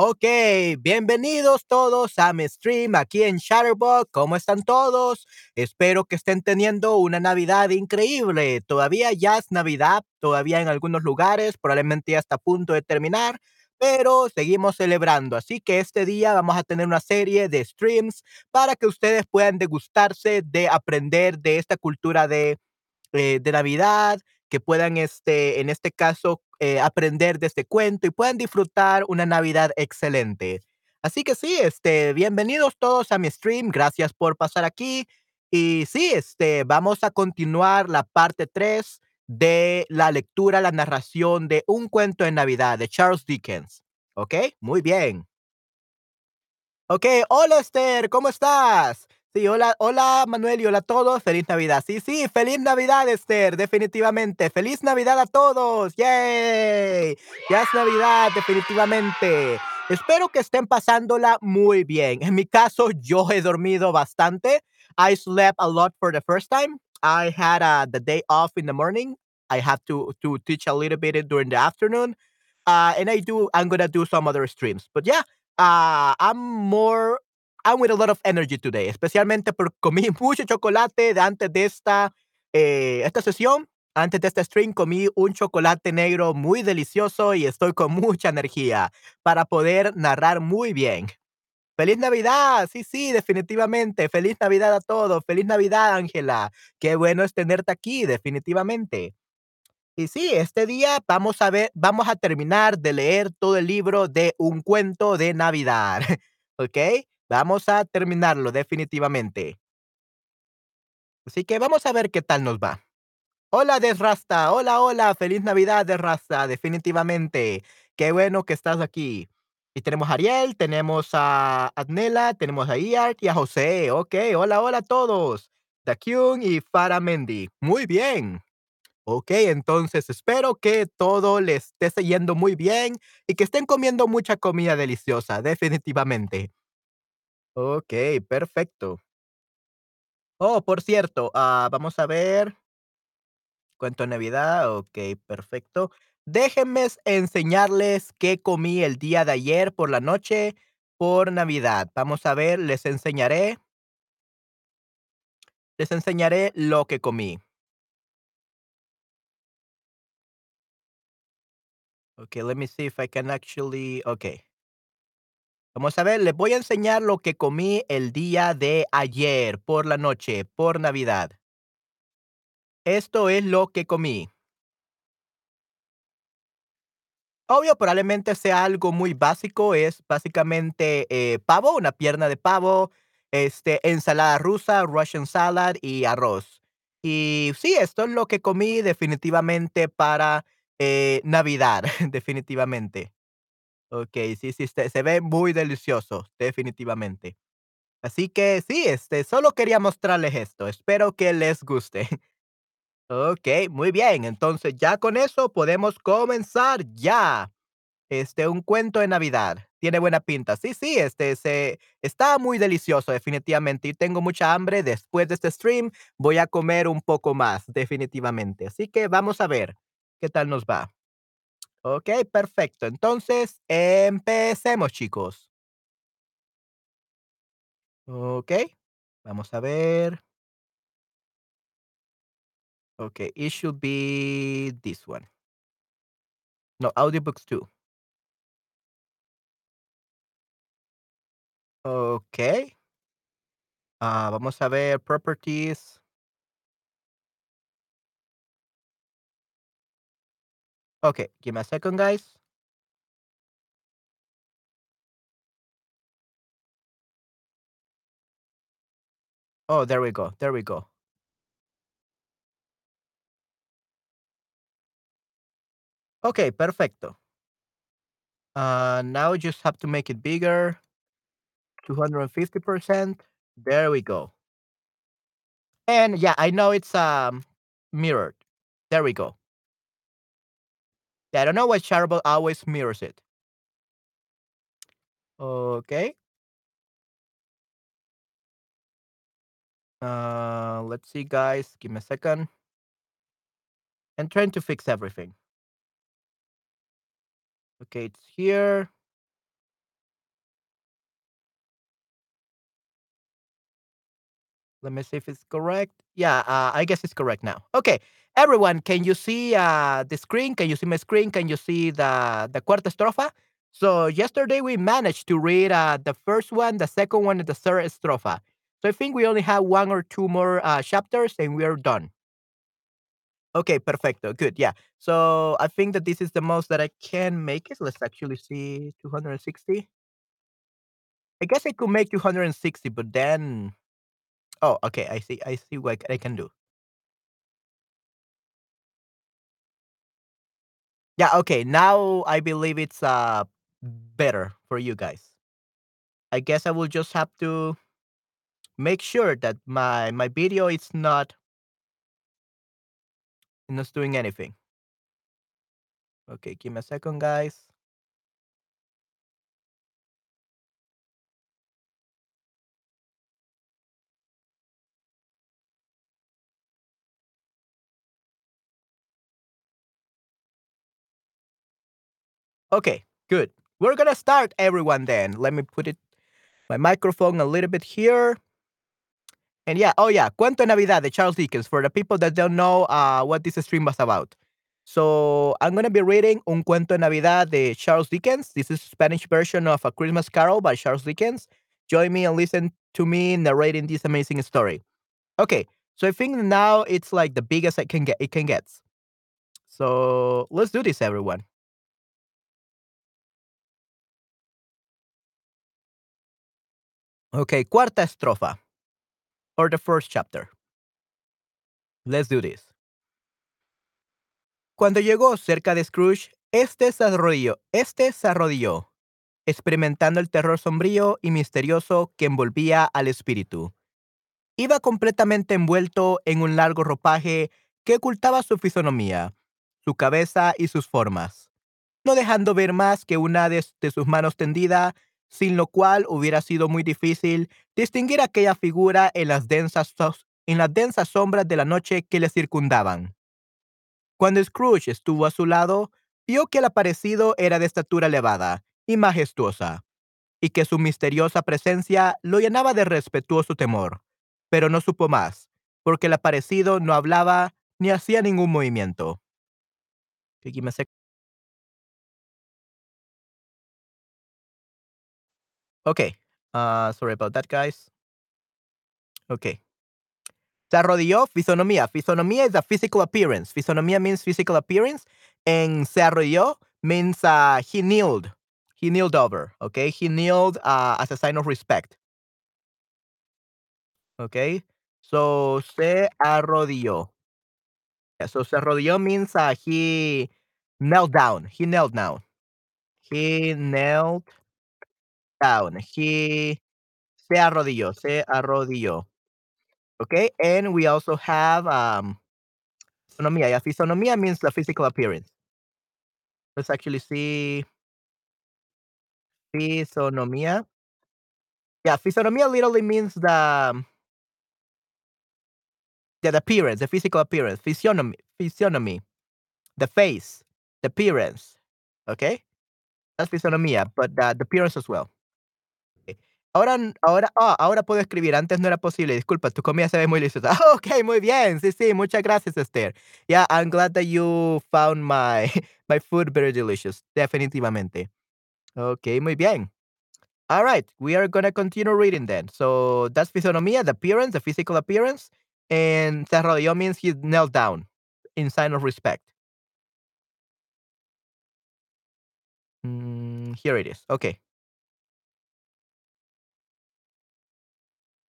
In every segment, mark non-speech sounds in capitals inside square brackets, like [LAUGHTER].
Ok, bienvenidos todos a mi stream aquí en Shutterbug. ¿Cómo están todos? Espero que estén teniendo una Navidad increíble. Todavía ya es Navidad, todavía en algunos lugares, probablemente ya está a punto de terminar, pero seguimos celebrando. Así que este día vamos a tener una serie de streams para que ustedes puedan degustarse de aprender de esta cultura de, eh, de Navidad, que puedan, este, en este caso, eh, aprender de este cuento y puedan disfrutar una Navidad excelente. Así que sí, este, bienvenidos todos a mi stream, gracias por pasar aquí. Y sí, este, vamos a continuar la parte 3 de la lectura, la narración de Un cuento de Navidad de Charles Dickens. ¿Ok? Muy bien. Ok, hola Esther, ¿cómo estás? Sí, hola, hola Manuel y hola a todos, feliz Navidad. Sí, sí, feliz Navidad Esther, definitivamente. Feliz Navidad a todos, yay. Ya es Navidad, definitivamente. Espero que estén pasándola muy bien. En mi caso, yo he dormido bastante. I slept a lot for the first time. I had uh, the day off in the morning. I have to to teach a little bit during the afternoon. Uh, and I do, I'm gonna do some other streams. But yeah, uh, I'm more, I'm with a lot of energy today, especialmente porque comí [LAUGHS] mucho chocolate de antes de esta, eh, esta sesión. Antes de este stream comí un chocolate negro muy delicioso y estoy con mucha energía para poder narrar muy bien. ¡Feliz Navidad! Sí, sí, definitivamente. ¡Feliz Navidad a todos! ¡Feliz Navidad, Ángela! Qué bueno es tenerte aquí, definitivamente. Y sí, este día vamos a ver, vamos a terminar de leer todo el libro de Un cuento de Navidad, [LAUGHS] ¿ok? Vamos a terminarlo definitivamente. Así que vamos a ver qué tal nos va. Hola, Desrasta. Hola, hola. Feliz Navidad, Desrasta. Definitivamente. Qué bueno que estás aquí. Y tenemos a Ariel, tenemos a Adnela, tenemos a Iart y a José. Ok, hola, hola a todos. Dakyun y Farah Mendy. Muy bien. Ok, entonces espero que todo les esté yendo muy bien y que estén comiendo mucha comida deliciosa, definitivamente. Ok, perfecto. Oh, por cierto, ah, vamos a ver. Cuento Navidad, ok, perfecto. Déjenme enseñarles qué comí el día de ayer por la noche por Navidad. Vamos a ver, les enseñaré. Les enseñaré lo que comí. Okay, let me see if I can actually. Okay. Vamos a ver, les voy a enseñar lo que comí el día de ayer por la noche, por Navidad. Esto es lo que comí. Obvio, probablemente sea algo muy básico. Es básicamente eh, pavo, una pierna de pavo, este, ensalada rusa, Russian salad y arroz. Y sí, esto es lo que comí definitivamente para eh, Navidad, [LAUGHS] definitivamente. Okey, sí, sí, se se ve muy delicioso, definitivamente. Así que sí, este, solo quería mostrarles esto, espero que les guste. Okey, muy bien, entonces ya con eso podemos comenzar ya. Este, un cuento de Navidad, tiene buena pinta. Sí, sí, este, se está muy delicioso, definitivamente, y tengo mucha hambre. Después de este stream, voy a comer un poco más, definitivamente. Así que vamos a ver qué tal nos va. Ok, perfecto. Entonces, empecemos, chicos. Ok, vamos a ver. Ok, it should be this one. No, audiobooks too. Ok. Ah, vamos a ver properties. Okay, give me a second, guys. Oh, there we go. There we go. Okay, perfecto. Uh, now just have to make it bigger. 250%. There we go. And yeah, I know it's um mirrored. There we go. I don't know why Charbot always mirrors it. Okay. Uh, let's see, guys. Give me a second. And trying to fix everything. Okay, it's here. Let me see if it's correct. Yeah, uh, I guess it's correct now. Okay, everyone, can you see uh, the screen? Can you see my screen? Can you see the the cuarta estrofa? So yesterday we managed to read uh, the first one, the second one, and the third estrofa. So I think we only have one or two more uh, chapters, and we are done. Okay, perfecto. Good. Yeah. So I think that this is the most that I can make it. Let's actually see 260. I guess I could make 260, but then oh, okay. I see. I see what I can do. Yeah. Okay. Now I believe it's uh better for you guys. I guess I will just have to make sure that my my video is not not doing anything. Okay, give me a second, guys. Okay, good. We're gonna start everyone then. Let me put it my microphone a little bit here. And yeah, oh yeah, Cuento Navidad de Charles Dickens for the people that don't know uh, what this stream was about. So I'm gonna be reading Un Cuento Navidad de Charles Dickens. This is Spanish version of A Christmas Carol by Charles Dickens. Join me and listen to me narrating this amazing story. Okay, so I think now it's like the biggest I can get it can get. So let's do this, everyone. Okay, cuarta estrofa. Or the first chapter. Let's do this. Cuando llegó cerca de Scrooge, este se arrodilló, este se arrodilló, experimentando el terror sombrío y misterioso que envolvía al espíritu. Iba completamente envuelto en un largo ropaje que ocultaba su fisonomía, su cabeza y sus formas, no dejando ver más que una de, de sus manos tendida sin lo cual hubiera sido muy difícil distinguir aquella figura en las densas, en las densas sombras de la noche que le circundaban. Cuando Scrooge estuvo a su lado, vio que el aparecido era de estatura elevada y majestuosa, y que su misteriosa presencia lo llenaba de respetuoso temor, pero no supo más, porque el aparecido no hablaba ni hacía ningún movimiento. Okay. Uh, sorry about that, guys. Okay. Se arrodilló, fisonomía. Fisonomía is a physical appearance. Fisonomía means physical appearance. And se arrodilló means uh, he kneeled. He kneeled over. Okay. He kneeled uh, as a sign of respect. Okay. So se arrodilló. Yeah, so se arrodilló means uh, he knelt down. He knelt down. He knelt down. He se arrodilló. Se arrodilló. Okay, and we also have um, fisonomía. Yeah, means the physical appearance. Let's actually see fisonomía. Yeah, fisonomía literally means the um, the appearance, the physical appearance. Physiognomy, physiognomy, the face, the appearance. Okay, that's fisonomía, but the, the appearance as well. Ahora, ahora, ah, ahora puedo escribir. Antes no era posible. Disculpa, tu comida se ve muy deliciosa. [LAUGHS] ok, muy bien. Sí, sí. Muchas gracias, Esther. Yeah, I'm glad that you found my, [LAUGHS] my food very delicious. Definitivamente. Ok, muy bien. All right, we are going to continue reading then. So that's fisonomía, the appearance, the physical appearance. And se means he knelt down in sign of respect. Mm, here it is. Okay.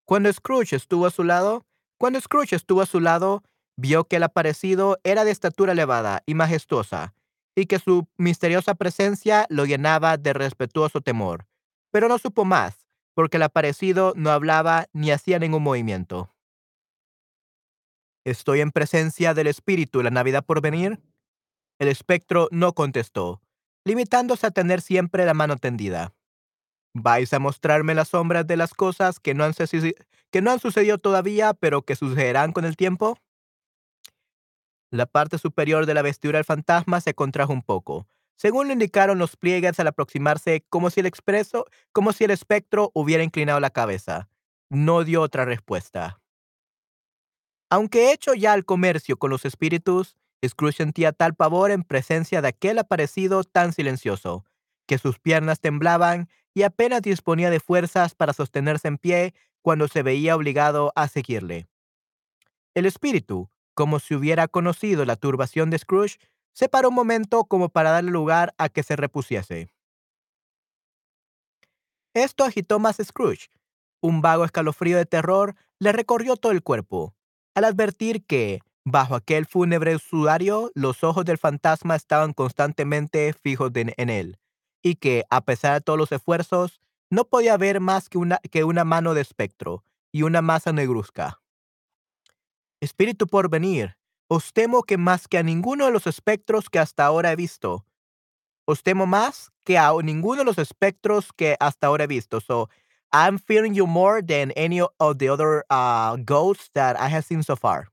Cuando Scrooge estuvo a su lado, cuando Scrooge estuvo a su lado, vio que el aparecido era de estatura elevada y majestuosa, y que su misteriosa presencia lo llenaba de respetuoso temor. Pero no supo más, porque el aparecido no hablaba ni hacía ningún movimiento. ¿Estoy en presencia del espíritu la Navidad por venir? El espectro no contestó, limitándose a tener siempre la mano tendida. ¿Vais a mostrarme las sombras de las cosas que no han, sucedido todavía, pero que sucederán con el tiempo? La parte superior de la vestidura del fantasma se contrajo un poco, según lo indicaron los pliegues al aproximarse, como si el expreso, como si el espectro hubiera inclinado la cabeza. No dio otra respuesta. Aunque hecho ya al comercio con los espíritus, Scrooge sentía tal pavor en presencia de aquel aparecido tan silencioso, que sus piernas temblaban y apenas disponía de fuerzas para sostenerse en pie cuando se veía obligado a seguirle. El espíritu, como si hubiera conocido la turbación de Scrooge, se paró un momento como para darle lugar a que se repusiese. Esto agitó más a Scrooge. Un vago escalofrío de terror le recorrió todo el cuerpo, al advertir que, bajo aquel fúnebre sudario, los ojos del fantasma estaban constantemente fijos en él, y que, a pesar de todos los esfuerzos, no podía ver más que una, que una mano de espectro y una masa negruzca. Espíritu por venir, os temo que más que a ninguno de los espectros que hasta ahora he visto. Os temo más que a ninguno de los espectros que hasta ahora he visto. So, I'm fearing you more than any of the other uh, ghosts that I have seen so far.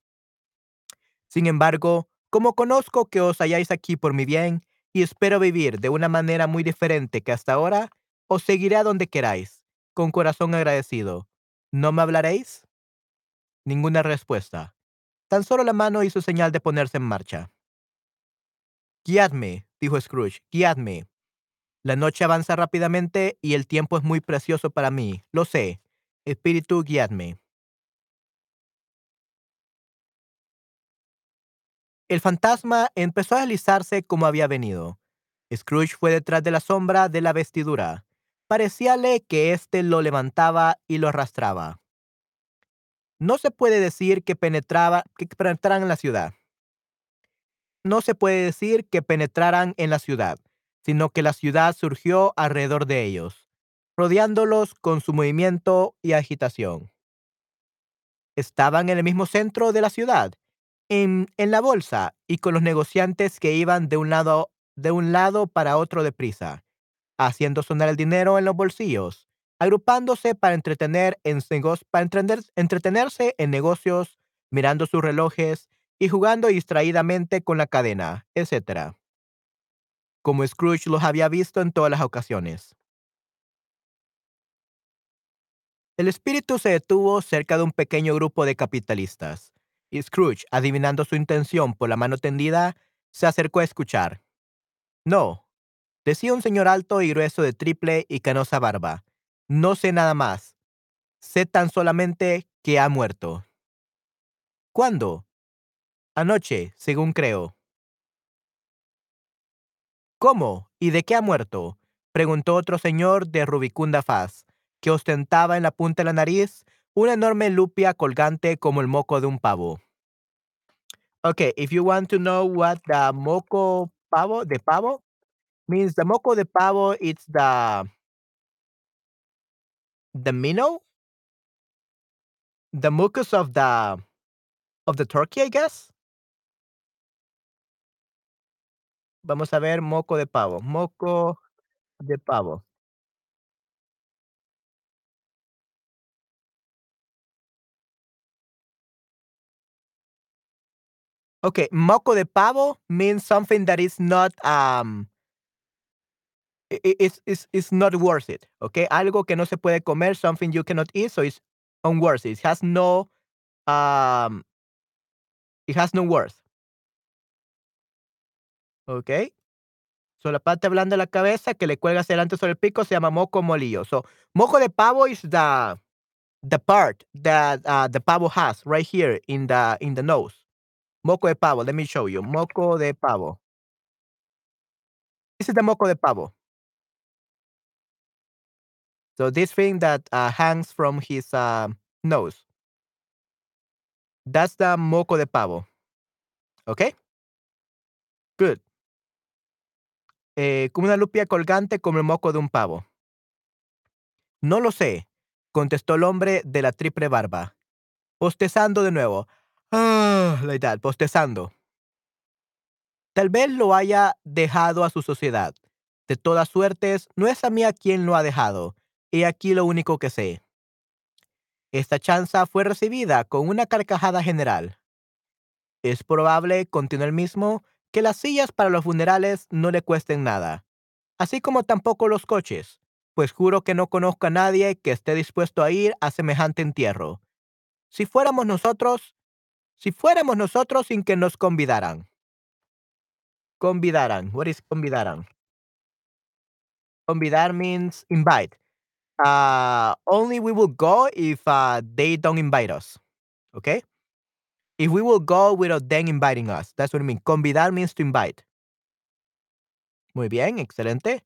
Sin embargo, como conozco que os halláis aquí por mi bien y espero vivir de una manera muy diferente que hasta ahora, os seguiré a donde queráis, con corazón agradecido. ¿No me hablaréis? Ninguna respuesta. Tan solo la mano hizo señal de ponerse en marcha. Guiadme, dijo Scrooge, guiadme. La noche avanza rápidamente y el tiempo es muy precioso para mí. Lo sé. Espíritu, guiadme. El fantasma empezó a deslizarse como había venido. Scrooge fue detrás de la sombra de la vestidura. Parecíale que éste lo levantaba y lo arrastraba. No se puede decir que penetraba, que penetraran en la ciudad. No se puede decir que penetraran en la ciudad, sino que la ciudad surgió alrededor de ellos, rodeándolos con su movimiento y agitación. Estaban en el mismo centro de la ciudad, en, la bolsa y con los negociantes que iban de un lado de un lado para otro deprisa, haciendo sonar el dinero en los bolsillos, agrupándose para entretener en para entretenerse en negocios, mirando sus relojes y jugando distraídamente con la cadena, etc. Como Scrooge los había visto en todas las ocasiones. El espíritu se detuvo cerca de un pequeño grupo de capitalistas, y Scrooge, adivinando su intención por la mano tendida, se acercó a escuchar. No, decía un señor alto y grueso de triple y canosa barba. No sé nada más. Sé tan solamente que ha muerto. ¿Cuándo? Anoche, según creo. ¿Cómo? ¿Y de qué ha muerto? preguntó otro señor de rubicunda faz, que ostentaba en la punta de la nariz una enorme lupia colgante como el moco de un pavo. Okay, if you want to know what the moco pavo, de pavo, means the moco de pavo, it's the the minnow, the mucus of the of the turkey, I guess. Vamos a ver moco de pavo, moco de pavo. Okay, moco de pavo means something that is not um it's, it's, it's not worth it. Okay, algo que no se puede comer, something you cannot eat, so it's unworthy. It has no um it has no worth. Okay. So la parte blanda de la cabeza que le cuelga hacia adelante sobre el pico se llama moco molillo. So moco de pavo is the the part that uh, the pavo has right here in the in the nose. Moco de pavo. Let me show you. Moco de pavo. This is the moco de pavo. So this thing that uh, hangs from his uh, nose. That's the moco de pavo. Okay. Good. Eh, como una lupia colgante como el moco de un pavo. No lo sé, contestó el hombre de la triple barba, postezando de nuevo. Ah, like that, postezando. Tal vez lo haya dejado a su sociedad. De todas suertes, no es a mí quien lo ha dejado. Y aquí lo único que sé. Esta chanza fue recibida con una carcajada general. Es probable, continuó el mismo, que las sillas para los funerales no le cuesten nada, así como tampoco los coches, pues juro que no conozco a nadie que esté dispuesto a ir a semejante entierro. Si fuéramos nosotros, Si fuéramos nosotros sin que nos convidaran. Convidaran. What is convidaran? Convidar means invite. Uh, only we will go if uh, they don't invite us. Okay? If we will go without them inviting us. That's what I mean. Convidar means to invite. Muy bien, excelente.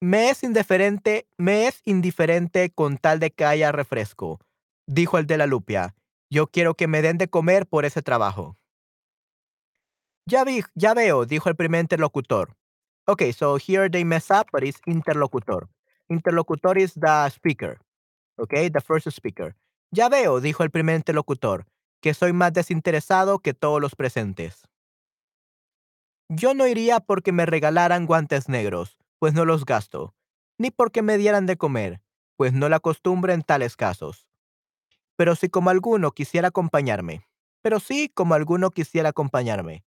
Me es indiferente, me es indiferente con tal de que haya refresco, dijo el de la lupia. Yo quiero que me den de comer por ese trabajo. Ya vi, ya veo, dijo el primer interlocutor. Okay, so here they mess up, but it's interlocutor. Interlocutor is the speaker. Okay, the first speaker. Ya veo, dijo el primer interlocutor, que soy más desinteresado que todos los presentes. Yo no iría porque me regalaran guantes negros, pues no los gasto, ni porque me dieran de comer, pues no la costumbre en tales casos. Pero si como alguno quisiera acompañarme, pero sí como alguno quisiera acompañarme.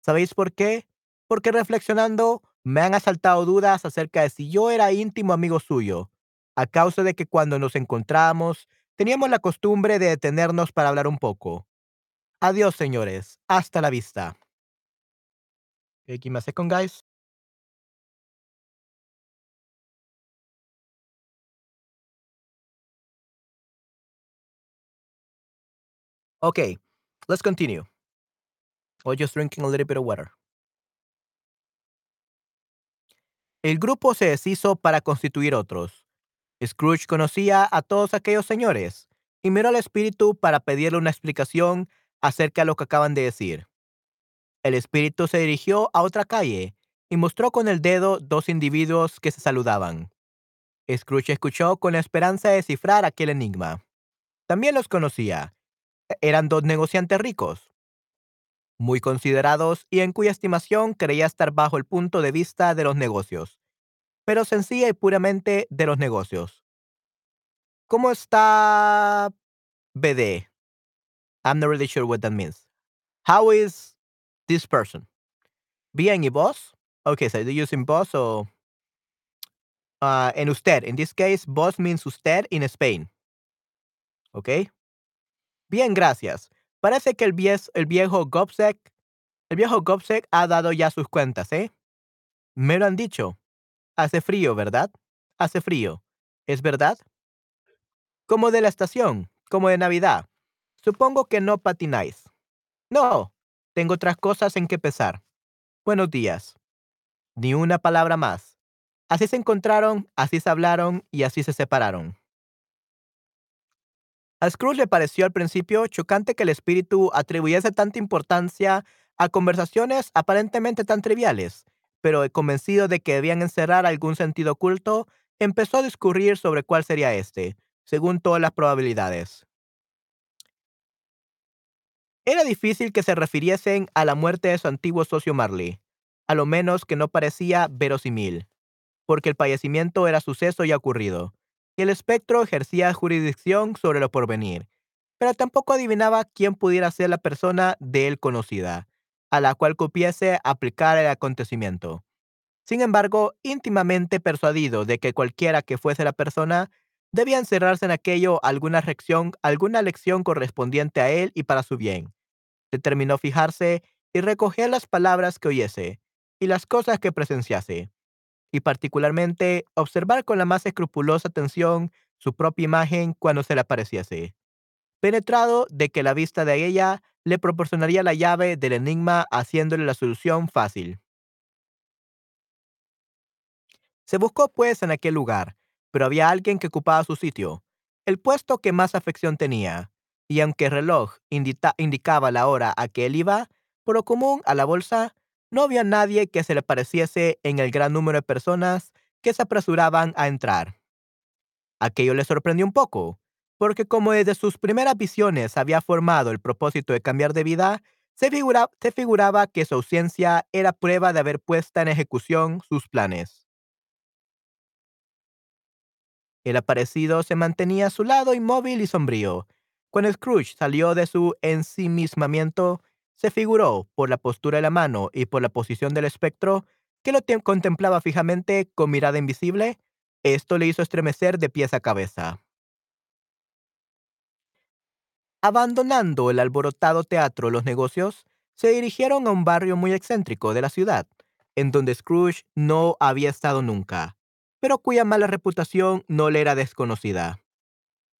¿Sabéis por qué? Porque reflexionando me han asaltado dudas acerca de si yo era íntimo amigo suyo, a causa de que cuando nos encontrábamos teníamos la costumbre de detenernos para hablar un poco. Adiós, señores. Hasta la vista. Okay, let's continue. Or just drinking a little bit of water. El grupo se deshizo para constituir otros. Scrooge conocía a todos aquellos señores y miró al espíritu para pedirle una explicación acerca de lo que acaban de decir. El espíritu se dirigió a otra calle y mostró con el dedo dos individuos que se saludaban. Scrooge escuchó con la esperanza de descifrar aquel enigma. También los conocía. Eran dos negociantes ricos, muy considerados y en cuya estimación creía estar bajo el punto de vista de los negocios, pero sencilla y puramente de los negocios. ¿Cómo está BD? I'm not really sure what that means. How is this person? Bien y vos? Okay, so you're using vos or uh, en usted. In this case, vos means usted in Spain. Okay? Bien, gracias. Parece que el, el viejo Gobsek, el viejo ha dado ya sus cuentas, ¿eh? Me lo han dicho. Hace frío, ¿verdad? Hace frío. ¿Es verdad? Como de la estación, como de Navidad. Supongo que no patináis. No, tengo otras cosas en que pesar. Buenos días. Ni una palabra más. Así se encontraron, así se hablaron y así se separaron. A Scrooge le pareció al principio chocante que el espíritu atribuyese tanta importancia a conversaciones aparentemente tan triviales, pero convencido de que debían encerrar algún sentido oculto, empezó a discurrir sobre cuál sería este, según todas las probabilidades. Era difícil que se refiriesen a la muerte de su antiguo socio Marley, a lo menos que no parecía verosímil, porque el fallecimiento era suceso ya ocurrido, el espectro ejercía jurisdicción sobre lo porvenir, pero tampoco adivinaba quién pudiera ser la persona de él conocida, a la cual cupiese aplicar el acontecimiento. Sin embargo, íntimamente persuadido de que cualquiera que fuese la persona, debía encerrarse en aquello alguna lección, alguna lección correspondiente a él y para su bien. Determinó fijarse y recoger las palabras que oyese y las cosas que presenciase y particularmente observar con la más escrupulosa atención su propia imagen cuando se le apareciese. Penetrado de que la vista de ella le proporcionaría la llave del enigma haciéndole la solución fácil. Se buscó pues en aquel lugar, pero había alguien que ocupaba su sitio, el puesto que más afección tenía, y aunque el reloj indicaba la hora a que él iba, por lo común a la bolsa, no había nadie que se le pareciese en el gran número de personas que se apresuraban a entrar. Aquello le sorprendió un poco, porque como desde sus primeras visiones había formado el propósito de cambiar de vida, se, figuraba que su ausencia era prueba de haber puesto en ejecución sus planes. El aparecido se mantenía a su lado inmóvil y sombrío. Cuando Scrooge salió de su ensimismamiento, se figuró, por la postura de la mano y por la posición del espectro, que lo contemplaba fijamente con mirada invisible. Esto le hizo estremecer de pies a cabeza. Abandonando el alborotado teatro Los Negocios, se dirigieron a un barrio muy excéntrico de la ciudad, en donde Scrooge no había estado nunca, pero cuya mala reputación no le era desconocida.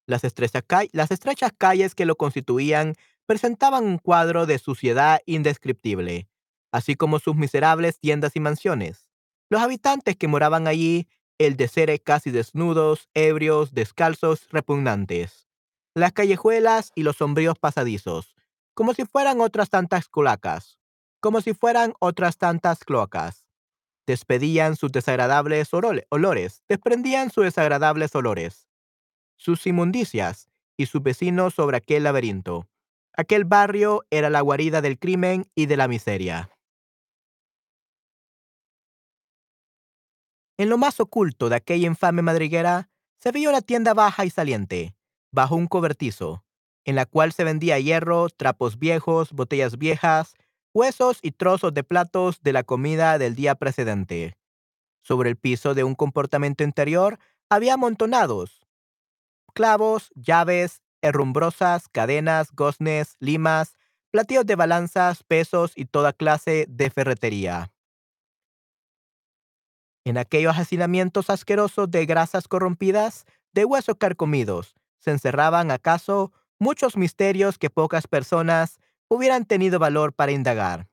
Las, las estrechas calles que lo constituían presentaban un cuadro de suciedad indescriptible, así como sus miserables tiendas y mansiones. Los habitantes que moraban allí, el de seres casi desnudos, ebrios, descalzos, repugnantes. Las callejuelas y los sombríos pasadizos, como si fueran otras tantas cloacas, como si fueran otras tantas cloacas. Despedían sus desagradables olores, desprendían sus desagradables olores sus inmundicias y sus vecinos sobre aquel laberinto. Aquel barrio era la guarida del crimen y de la miseria. En lo más oculto de aquella infame madriguera se veía una tienda baja y saliente, bajo un cobertizo, en la cual se vendía hierro, trapos viejos, botellas viejas, huesos y trozos de platos de la comida del día precedente. Sobre el piso de un comportamiento interior había amontonados clavos, llaves, herrumbrosas, cadenas, goznes, limas, platillos de balanzas, pesos y toda clase de ferretería. En aquellos hacinamientos asquerosos de grasas corrompidas, de huesos carcomidos, se encerraban acaso muchos misterios que pocas personas hubieran tenido valor para indagar.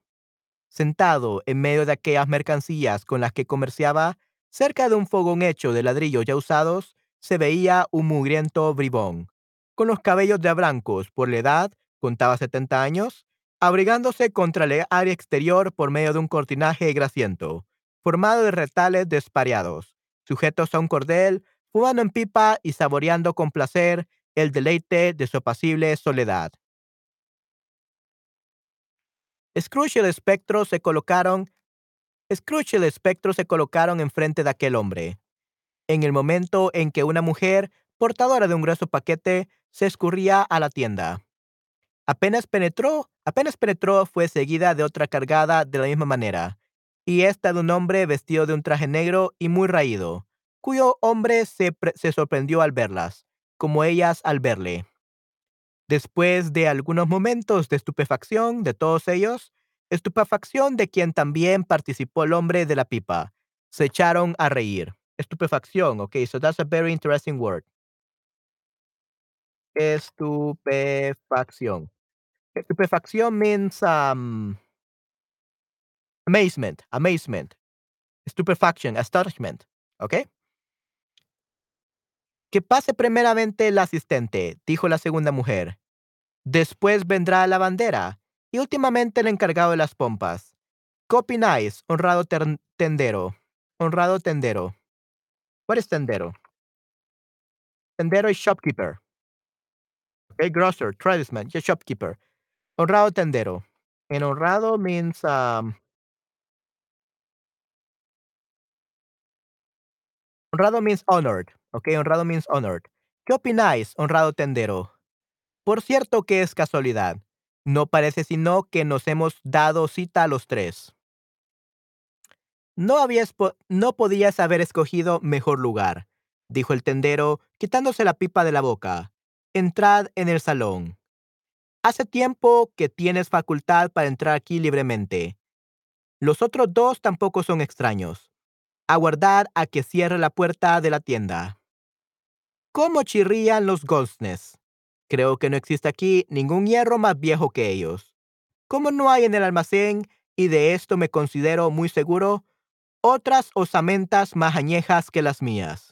Sentado en medio de aquellas mercancías con las que comerciaba, cerca de un fogón hecho de ladrillos ya usados, se veía un mugriento bribón, con los cabellos de abrancos por la edad, contaba 70 años, abrigándose contra el área exterior por medio de un cortinaje grasiento, formado de retales despareados, sujetos a un cordel, fumando en pipa y saboreando con placer el deleite de su apacible soledad. Scrooge y el espectro se colocaron Scrooge y espectro se colocaron enfrente de aquel hombre. En el momento en que una mujer, portadora de un grueso paquete, se escurría a la tienda. Apenas penetró, apenas penetró, fue seguida de otra cargada de la misma manera, y esta de un hombre vestido de un traje negro y muy raído, cuyo hombre se, se sorprendió al verlas, como ellas al verle. Después de algunos momentos de estupefacción de todos ellos, estupefacción de quien también participó el hombre de la pipa, se echaron a reír. Estupefacción, okay, so that's a very interesting word. Estupefacción. Estupefacción means um, amazement, amazement. Stupefaction, astonishment, okay? Que pase primeramente el asistente, dijo la segunda mujer. Después vendrá la bandera y últimamente el encargado de las pompas. ¿Qué opináis, honrado tendero? Honrado tendero. What is tendero? Tendero is shopkeeper. Okay, grocer, tradesman, shopkeeper. Honrado tendero. And honrado means um, honrado means honored. Okay, honrado means honored. ¿Qué opináis, honrado tendero? Por cierto que es casualidad. No parece sino que nos hemos dado cita a los tres. No habías no podías haber escogido mejor lugar, dijo el tendero, quitándose la pipa de la boca. Entrad en el salón. Hace tiempo que tienes facultad para entrar aquí libremente. Los otros dos tampoco son extraños. Aguardad a que cierre la puerta de la tienda. ¿Cómo chirrían los goznes? Creo que no existe aquí ningún hierro más viejo que ellos. Como no hay en el almacén, y de esto me considero muy seguro, otras osamentas más añejas que las mías.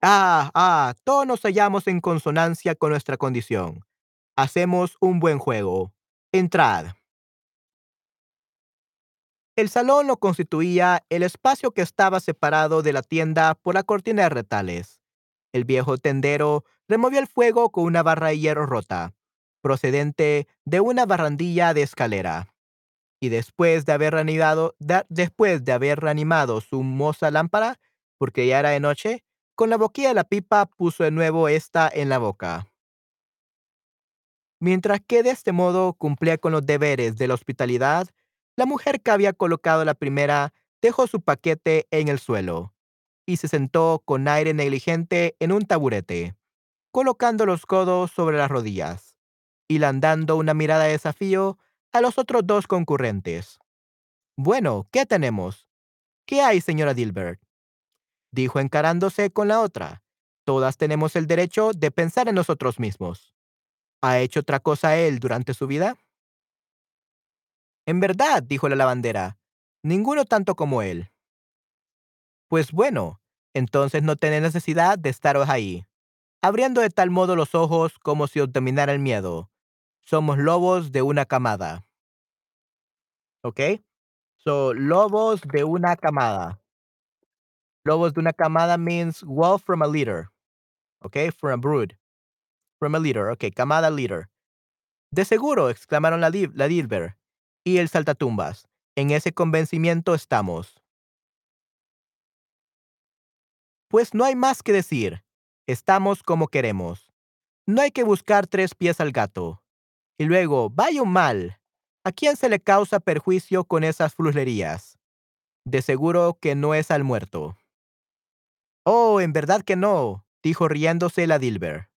Ah, ah, todos nos hallamos en consonancia con nuestra condición. Hacemos un buen juego. Entrad. El salón lo constituía el espacio que estaba separado de la tienda por la cortina de retales. El viejo tendero removió el fuego con una barra de hierro rota, procedente de una barrandilla de escalera. Y después de haber reanimado, después de haber reanimado su moza lámpara, porque ya era de noche, con la boquilla de la pipa puso de nuevo esta en la boca. Mientras que de este modo cumplía con los deberes de la hospitalidad, la mujer que había colocado la primera dejó su paquete en el suelo y se sentó con aire negligente en un taburete, colocando los codos sobre las rodillas. y landando una mirada de desafío a los otros dos concurrentes. Bueno, ¿qué tenemos? ¿Qué hay, señora Dilbert? Dijo encarándose con la otra. Todas tenemos el derecho de pensar en nosotros mismos. ¿Ha hecho otra cosa él durante su vida? En verdad, dijo la lavandera, ninguno tanto como él. Pues bueno, entonces no tiene necesidad de estaros ahí, abriendo de tal modo los ojos como si os dominara el miedo. Somos lobos de una camada. ¿Ok? So, lobos de una camada. Lobos de una camada means wolf from a leader. ¿Ok? From a brood. From a leader. Ok, camada leader. De seguro, exclamaron la, la y el saltatumbas. En ese convencimiento estamos. Pues no hay más que decir. Estamos como queremos. No hay que buscar tres pies al gato. Y luego, vaya un mal. ¿A quién se le causa perjuicio con esas flulerías? De seguro que no es al muerto. Oh, en verdad que no, dijo riéndose la Dilber.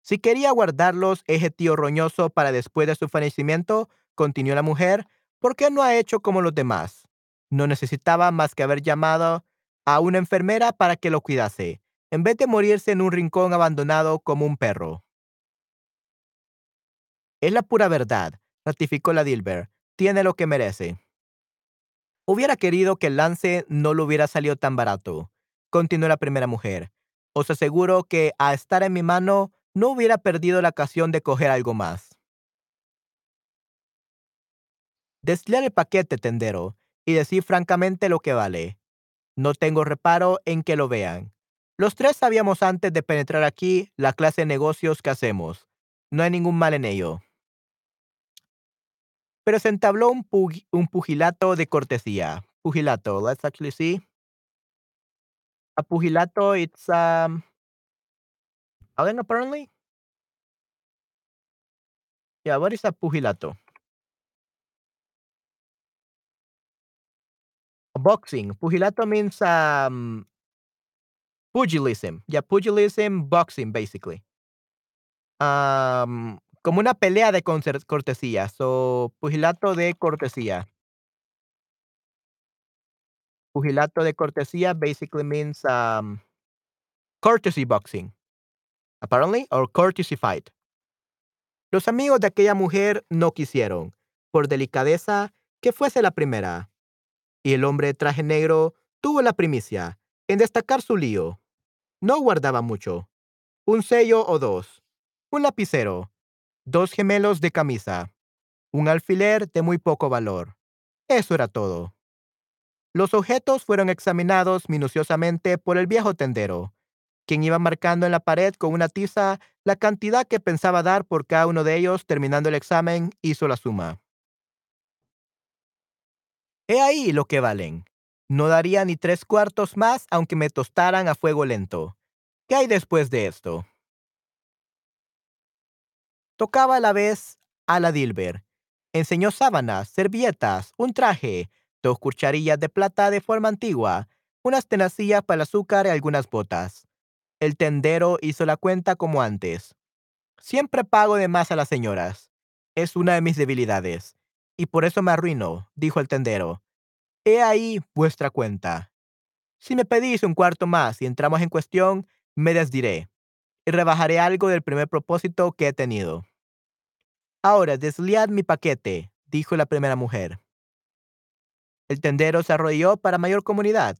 Si quería guardarlos ese tío roñoso para después de su fallecimiento, continuó la mujer, ¿por qué no ha hecho como los demás? No necesitaba más que haber llamado a una enfermera para que lo cuidase, en vez de morirse en un rincón abandonado como un perro. Es la pura verdad, ratificó la Dilber. Tiene lo que merece. Hubiera querido que el lance no lo hubiera salido tan barato, continuó la primera mujer. Os aseguro que a estar en mi mano no hubiera perdido la ocasión de coger algo más. Deslear el paquete, tendero, y decir francamente lo que vale. No tengo reparo en que lo vean. Los tres sabíamos antes de penetrar aquí la clase de negocios que hacemos. No hay ningún mal en ello. Pero se entabló un, un pugilato de cortesía. Pugilato, let's actually see. A pugilato, it's um, Allen apparently. Yeah, what is a pugilato? Boxing. Pugilato means um, pugilism. Yeah, pugilism, boxing, basically. Um, como una pelea de cortesía. So, pugilato de cortesía. Pugilato de cortesía basically means um, courtesy boxing. Apparently, or courtesy fight. Los amigos de aquella mujer no quisieron, por delicadeza, que fuese la primera y el hombre de traje negro tuvo la primicia en destacar su lío. No guardaba mucho. Un sello o dos, un lapicero, dos gemelos de camisa, un alfiler de muy poco valor. Eso era todo. Los objetos fueron examinados minuciosamente por el viejo tendero, quien iba marcando en la pared con una tiza la cantidad que pensaba dar por cada uno de ellos terminando el examen, hizo la suma. He ahí lo que valen. No daría ni tres cuartos más aunque me tostaran a fuego lento. ¿Qué hay después de esto? Tocaba a la vez a la Dilber. Enseñó sábanas, servietas, un traje, dos cucharillas de plata de forma antigua, unas tenacillas para el azúcar y algunas botas. El tendero hizo la cuenta como antes. Siempre pago de más a las señoras. Es una de mis debilidades y por eso me arruino, dijo el tendero. He ahí vuestra cuenta. Si me pedís un cuarto más y entramos en cuestión, me desdiré y rebajaré algo del primer propósito que he tenido. Ahora, desliad mi paquete, dijo la primera mujer. El tendero se arrodilló para mayor comunidad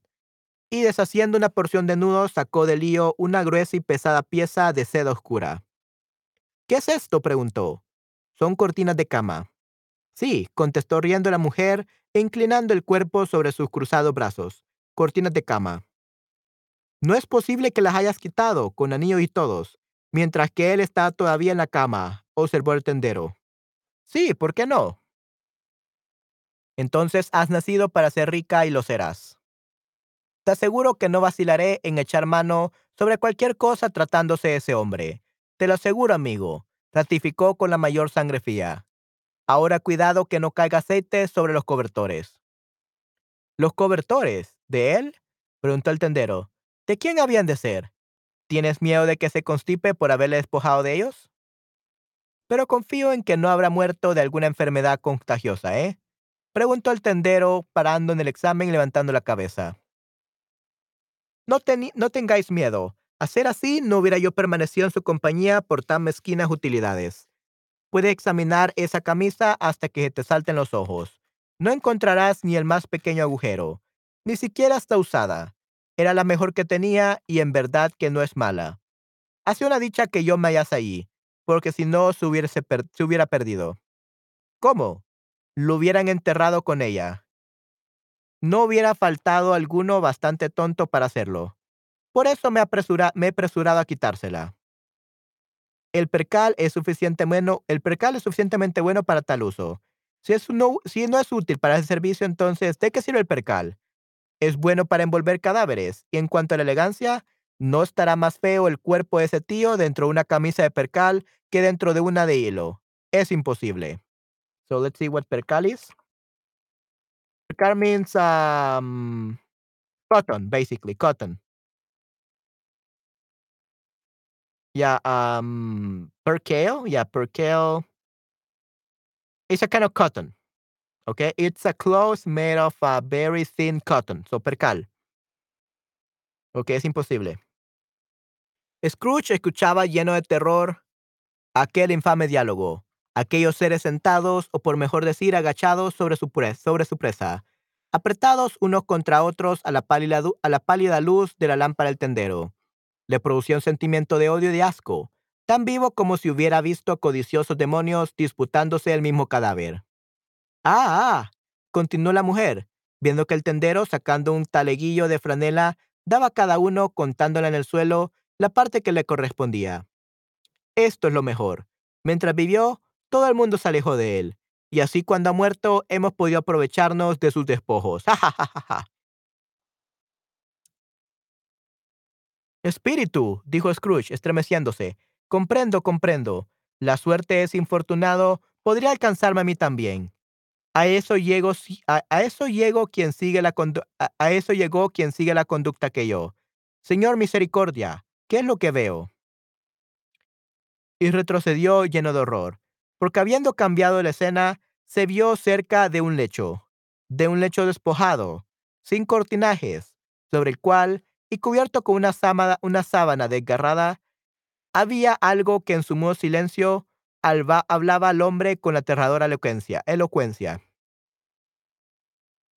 y deshaciendo una porción de nudos sacó del lío una gruesa y pesada pieza de seda oscura. ¿Qué es esto? preguntó. Son cortinas de cama. Sí, contestó riendo la mujer e inclinando el cuerpo sobre sus cruzados brazos. Cortinas de cama. No es posible que las hayas quitado, con anillo y todos, mientras que él está todavía en la cama, observó el tendero. Sí, ¿por qué no? Entonces has nacido para ser rica y lo serás. Te aseguro que no vacilaré en echar mano sobre cualquier cosa tratándose de ese hombre. Te lo aseguro, amigo, ratificó con la mayor sangre fría. Ahora cuidado que no caiga aceite sobre los cobertores. ¿Los cobertores? ¿De él? preguntó el tendero. ¿De quién habían de ser? ¿Tienes miedo de que se constipe por haberle despojado de ellos? pero confío en que no habrá muerto de alguna enfermedad contagiosa, ¿eh? Preguntó el tendero, parando en el examen y levantando la cabeza. No, no tengáis miedo. A ser así, no hubiera yo permanecido en su compañía por tan mezquinas utilidades. Puede examinar esa camisa hasta que te salten los ojos. No encontrarás ni el más pequeño agujero. Ni siquiera está usada. Era la mejor que tenía y en verdad que no es mala. Hace una dicha que yo me hallase ahí, porque si no se, se hubiera perdido. ¿Cómo? Lo hubieran enterrado con ella. No hubiera faltado alguno bastante tonto para hacerlo. Por eso me, me he apresurado a quitársela. El percal es suficiente bueno, el percal es suficientemente bueno para tal uso. Si, es si no es útil para ese servicio, entonces, ¿de qué sirve el percal? Es bueno para envolver cadáveres, y en cuanto a la elegancia, no estará más feo el cuerpo de ese tío dentro de una camisa de percal que dentro de una de hilo. Es imposible. So let's see what percal is. Percal means um, cotton, basically, cotton. Yeah, um, percale, yeah, percale. It's a kind of cotton. Okay, it's a cloth made of a very thin cotton, so percal. Ok, es imposible. Scrooge escuchaba lleno de terror aquel infame diálogo, aquellos seres sentados, o por mejor decir, agachados sobre su, presa, apretados unos contra otros a la, pálida, a la pálida luz de la lámpara del tendero. Le producía un sentimiento de odio y de asco, tan vivo como si hubiera visto codiciosos demonios disputándose el mismo cadáver. Ah, ah, continuó la mujer, viendo que el tendero, sacando un taleguillo de franela, daba a cada uno, contándola en el suelo, la parte que le correspondía. Esto es lo mejor. Mientras vivió, todo el mundo se alejó de él, y así cuando ha muerto hemos podido aprovecharnos de sus despojos. [LAUGHS] Espíritu, dijo Scrooge, estremeciéndose. Comprendo, comprendo. La suerte es infortunado, podría alcanzarme a mí también. A eso llego, a, eso llego quien sigue la a eso llegó quien sigue la conducta que yo. Señor misericordia, ¿qué es lo que veo? Y retrocedió lleno de horror, porque habiendo cambiado la escena, se vio cerca de un lecho, de un lecho despojado, sin cortinajes, sobre el cual, y cubierto con una sábana, desgarrada, había algo que en su mudo silencio hablaba al hombre con aterradora elocuencia. elocuencia.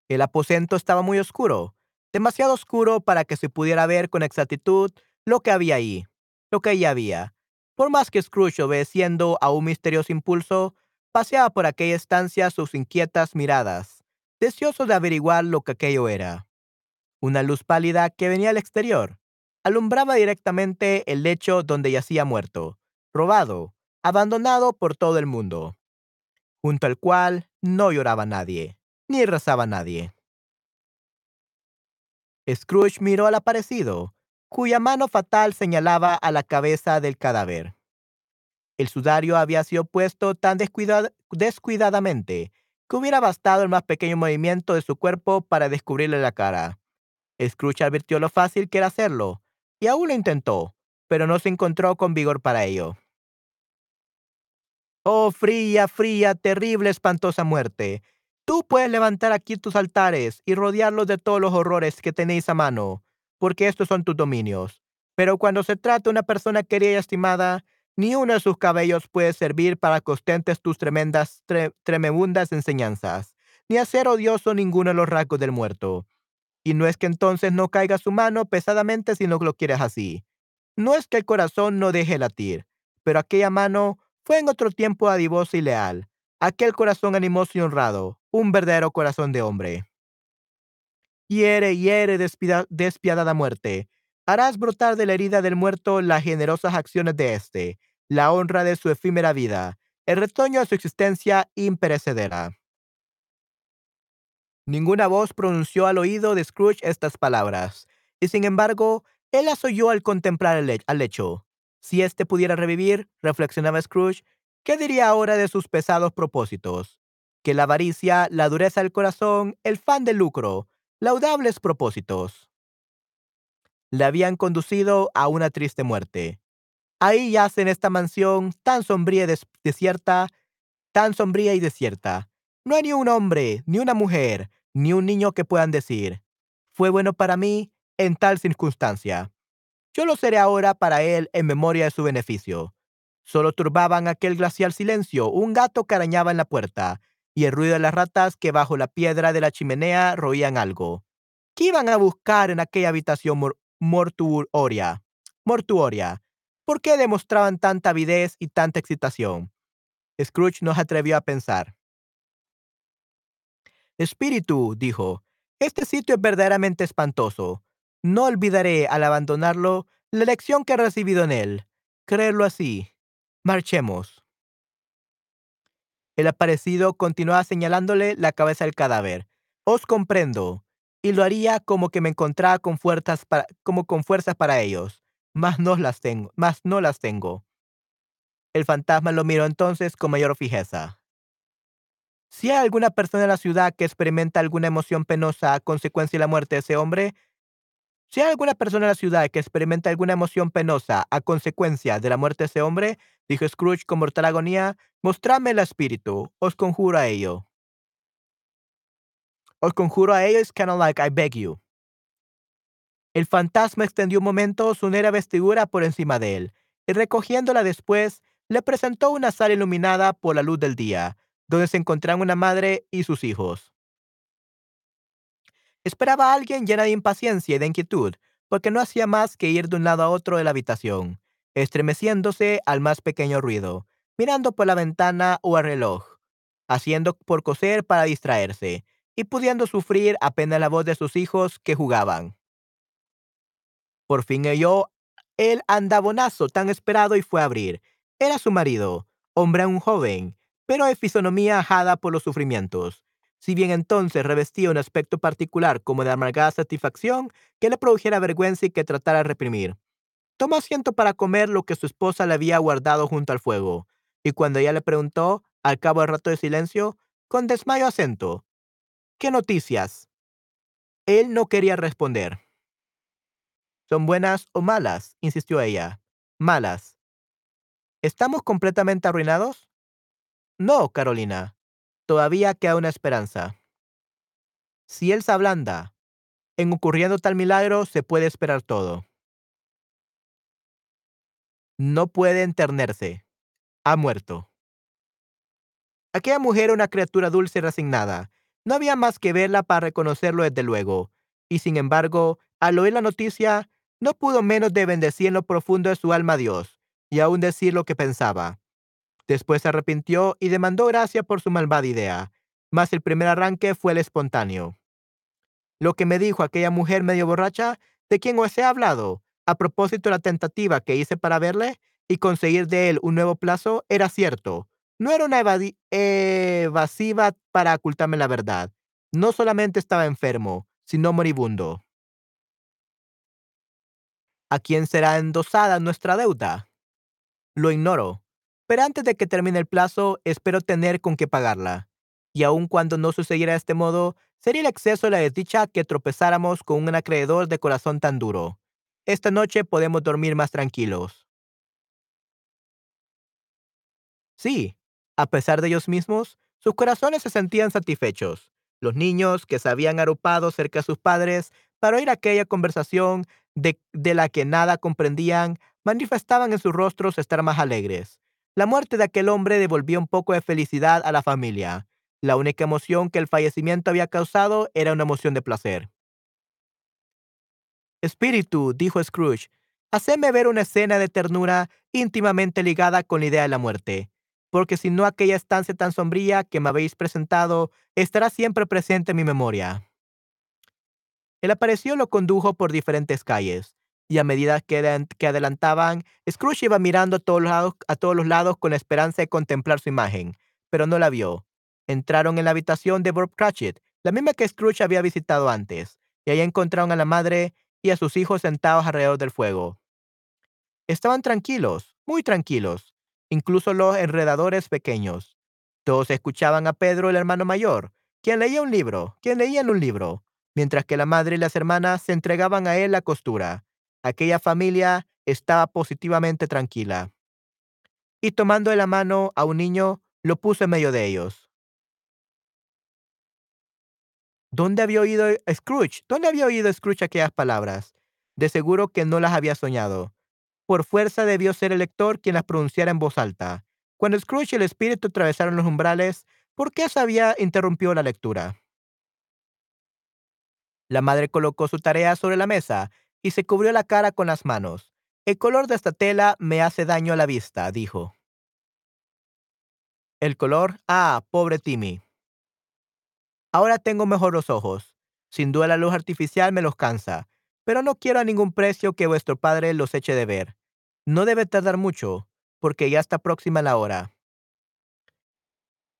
El aposento estaba muy oscuro, demasiado oscuro para que se pudiera ver con exactitud lo que había ahí, lo que ahí había. Por más que Scrooge, obedeciendo a un misterioso impulso, paseaba por aquella estancia sus inquietas miradas, deseoso de averiguar lo que aquello era. Una luz pálida que venía al exterior alumbraba directamente el lecho donde yacía muerto, robado, abandonado por todo el mundo, junto al cual no lloraba nadie ni rezaba nadie. Scrooge miró al aparecido, cuya mano fatal señalaba a la cabeza del cadáver. El sudario había sido puesto tan descuidadamente que hubiera bastado el más pequeño movimiento de su cuerpo para descubrirle la cara. Scrooge advirtió lo fácil que era hacerlo, y aún lo intentó, pero no se encontró con vigor para ello. Oh, fría, fría, terrible, espantosa muerte. Tú puedes levantar aquí tus altares y rodearlos de todos los horrores que tenéis a mano, porque estos son tus dominios. Pero cuando se trata de una persona querida y estimada, ni uno de sus cabellos puede servir para que ostentes tus tremendas, tremebundas enseñanzas, ni hacer odioso ninguno de los rasgos del muerto. Y no es que entonces no caiga su mano pesadamente si no lo quieres así. No es que el corazón no deje latir, pero aquella mano fue en otro tiempo adivosa y leal, aquel corazón animoso y honrado, un verdadero corazón de hombre. Hiere, hiere, despiadada muerte. Harás brotar de la herida del muerto las generosas acciones de éste, la honra de su efímera vida, el retoño de su existencia imperecedera. Ninguna voz pronunció al oído de Scrooge estas palabras, y sin embargo, él las oyó al contemplar al lecho. Si éste pudiera revivir, reflexionaba Scrooge, ¿Qué diría ahora de sus pesados propósitos? Que la avaricia, la dureza del corazón, el fan del lucro, laudables propósitos, le habían conducido a una triste muerte. Ahí yace en esta mansión tan sombría y desierta, tan sombría y desierta. No hay ni un hombre, ni una mujer, ni un niño que puedan decir, fue bueno para mí en tal circunstancia. Yo lo seré ahora para él en memoria de su beneficio. Solo turbaban aquel glacial silencio un gato que arañaba en la puerta y el ruido de las ratas que bajo la piedra de la chimenea roían algo. ¿Qué iban a buscar en aquella habitación mortuoria? Mortuoria. ¿Por qué demostraban tanta avidez y tanta excitación? Scrooge no se atrevió a pensar. Espíritu, dijo, este sitio es verdaderamente espantoso. No olvidaré, al abandonarlo, la lección que he recibido en él. Creerlo así. Marchemos. El aparecido continuaba señalándole la cabeza del cadáver. Os comprendo, y lo haría como que me encontraba con fuerzas para, como con fuerzas para ellos, mas no las tengo, mas no las tengo. El fantasma lo miró entonces con mayor fijeza. Si hay alguna persona en la ciudad que experimenta alguna emoción penosa a consecuencia de la muerte de ese hombre, si hay alguna persona en la ciudad que experimenta alguna emoción penosa a consecuencia de la muerte de ese hombre, dijo Scrooge con mortal agonía, mostradme el espíritu, os conjuro a ello. Os conjuro a ello, es kind of like I beg you. El fantasma extendió un momento su negra vestidura por encima de él, y recogiéndola después, le presentó una sala iluminada por la luz del día, donde se encontraban una madre y sus hijos. Esperaba a alguien llena de impaciencia y de inquietud, porque no hacía más que ir de un lado a otro de la habitación, estremeciéndose al más pequeño ruido, mirando por la ventana o el reloj, haciendo por coser para distraerse, y pudiendo sufrir apenas la voz de sus hijos que jugaban. Por fin oyó el andabonazo tan esperado y fue a abrir. Era su marido, hombre aún joven, pero de fisonomía ajada por los sufrimientos. Si bien entonces revestía un aspecto particular como de amargada satisfacción que le produjera vergüenza y que tratara de reprimir. Tomó asiento para comer lo que su esposa le había guardado junto al fuego, y cuando ella le preguntó, al cabo del rato de silencio, con desmayo acento, ¿qué noticias? Él no quería responder. ¿Son buenas o malas? insistió ella. Malas. ¿Estamos completamente arruinados? No, Carolina. Todavía queda una esperanza. Si él se ablanda, en ocurriendo tal milagro se puede esperar todo. No puede enternerse. Ha muerto. Aquella mujer era una criatura dulce y resignada. No había más que verla para reconocerlo desde luego. Y sin embargo, al oír la noticia, no pudo menos de bendecir en lo profundo de su alma a Dios, y aún decir lo que pensaba. Después se arrepintió y demandó gracia por su malvada idea, mas el primer arranque fue el espontáneo. Lo que me dijo aquella mujer medio borracha, de quien os he hablado, a propósito de la tentativa que hice para verle y conseguir de él un nuevo plazo, era cierto. No era una evasiva para ocultarme la verdad. No solamente estaba enfermo, sino moribundo. ¿A quién será endosada nuestra deuda? Lo ignoro, pero antes de que termine el plazo, espero tener con qué pagarla. Y aun cuando no sucediera de este modo, sería el exceso de la desdicha que tropezáramos con un acreedor de corazón tan duro. Esta noche podemos dormir más tranquilos. Sí, a pesar de ellos mismos, sus corazones se sentían satisfechos. Los niños, que se habían arropado cerca de sus padres para oír aquella conversación de, de la que nada comprendían, manifestaban en sus rostros estar más alegres. La muerte de aquel hombre devolvió un poco de felicidad a la familia. La única emoción que el fallecimiento había causado era una emoción de placer. Espíritu, dijo Scrooge, hacedme ver una escena de ternura íntimamente ligada con la idea de la muerte, porque si no aquella estancia tan sombría que me habéis presentado estará siempre presente en mi memoria. El apareció lo condujo por diferentes calles, y a medida que, adelantaban, Scrooge iba mirando a todos, lados, a todos los lados con la esperanza de contemplar su imagen, pero no la vio. Entraron en la habitación de Bob Cratchit, la misma que Scrooge había visitado antes, y ahí encontraron a la madre y a sus hijos sentados alrededor del fuego. Estaban tranquilos, muy tranquilos, incluso los enredadores pequeños. Todos escuchaban a Pedro, el hermano mayor, quien leía un libro, quien leía en un libro, mientras que la madre y las hermanas se entregaban a él la costura. Aquella familia estaba positivamente tranquila. Y tomando de la mano a un niño, lo puso en medio de ellos. ¿Dónde había oído Scrooge? ¿Dónde había oído Scrooge aquellas palabras? De seguro que no las había soñado. Por fuerza debió ser el lector quien las pronunciara en voz alta. Cuando Scrooge y el espíritu atravesaron los umbrales, ¿por qué sabía interrumpió la lectura? La madre colocó su tarea sobre la mesa y se cubrió la cara con las manos. El color de esta tela me hace daño a la vista, dijo. El color, ah, pobre Timmy. Ahora tengo mejor los ojos. Sin duda la luz artificial me los cansa, pero no quiero a ningún precio que vuestro padre los eche de ver. No debe tardar mucho, porque ya está próxima la hora.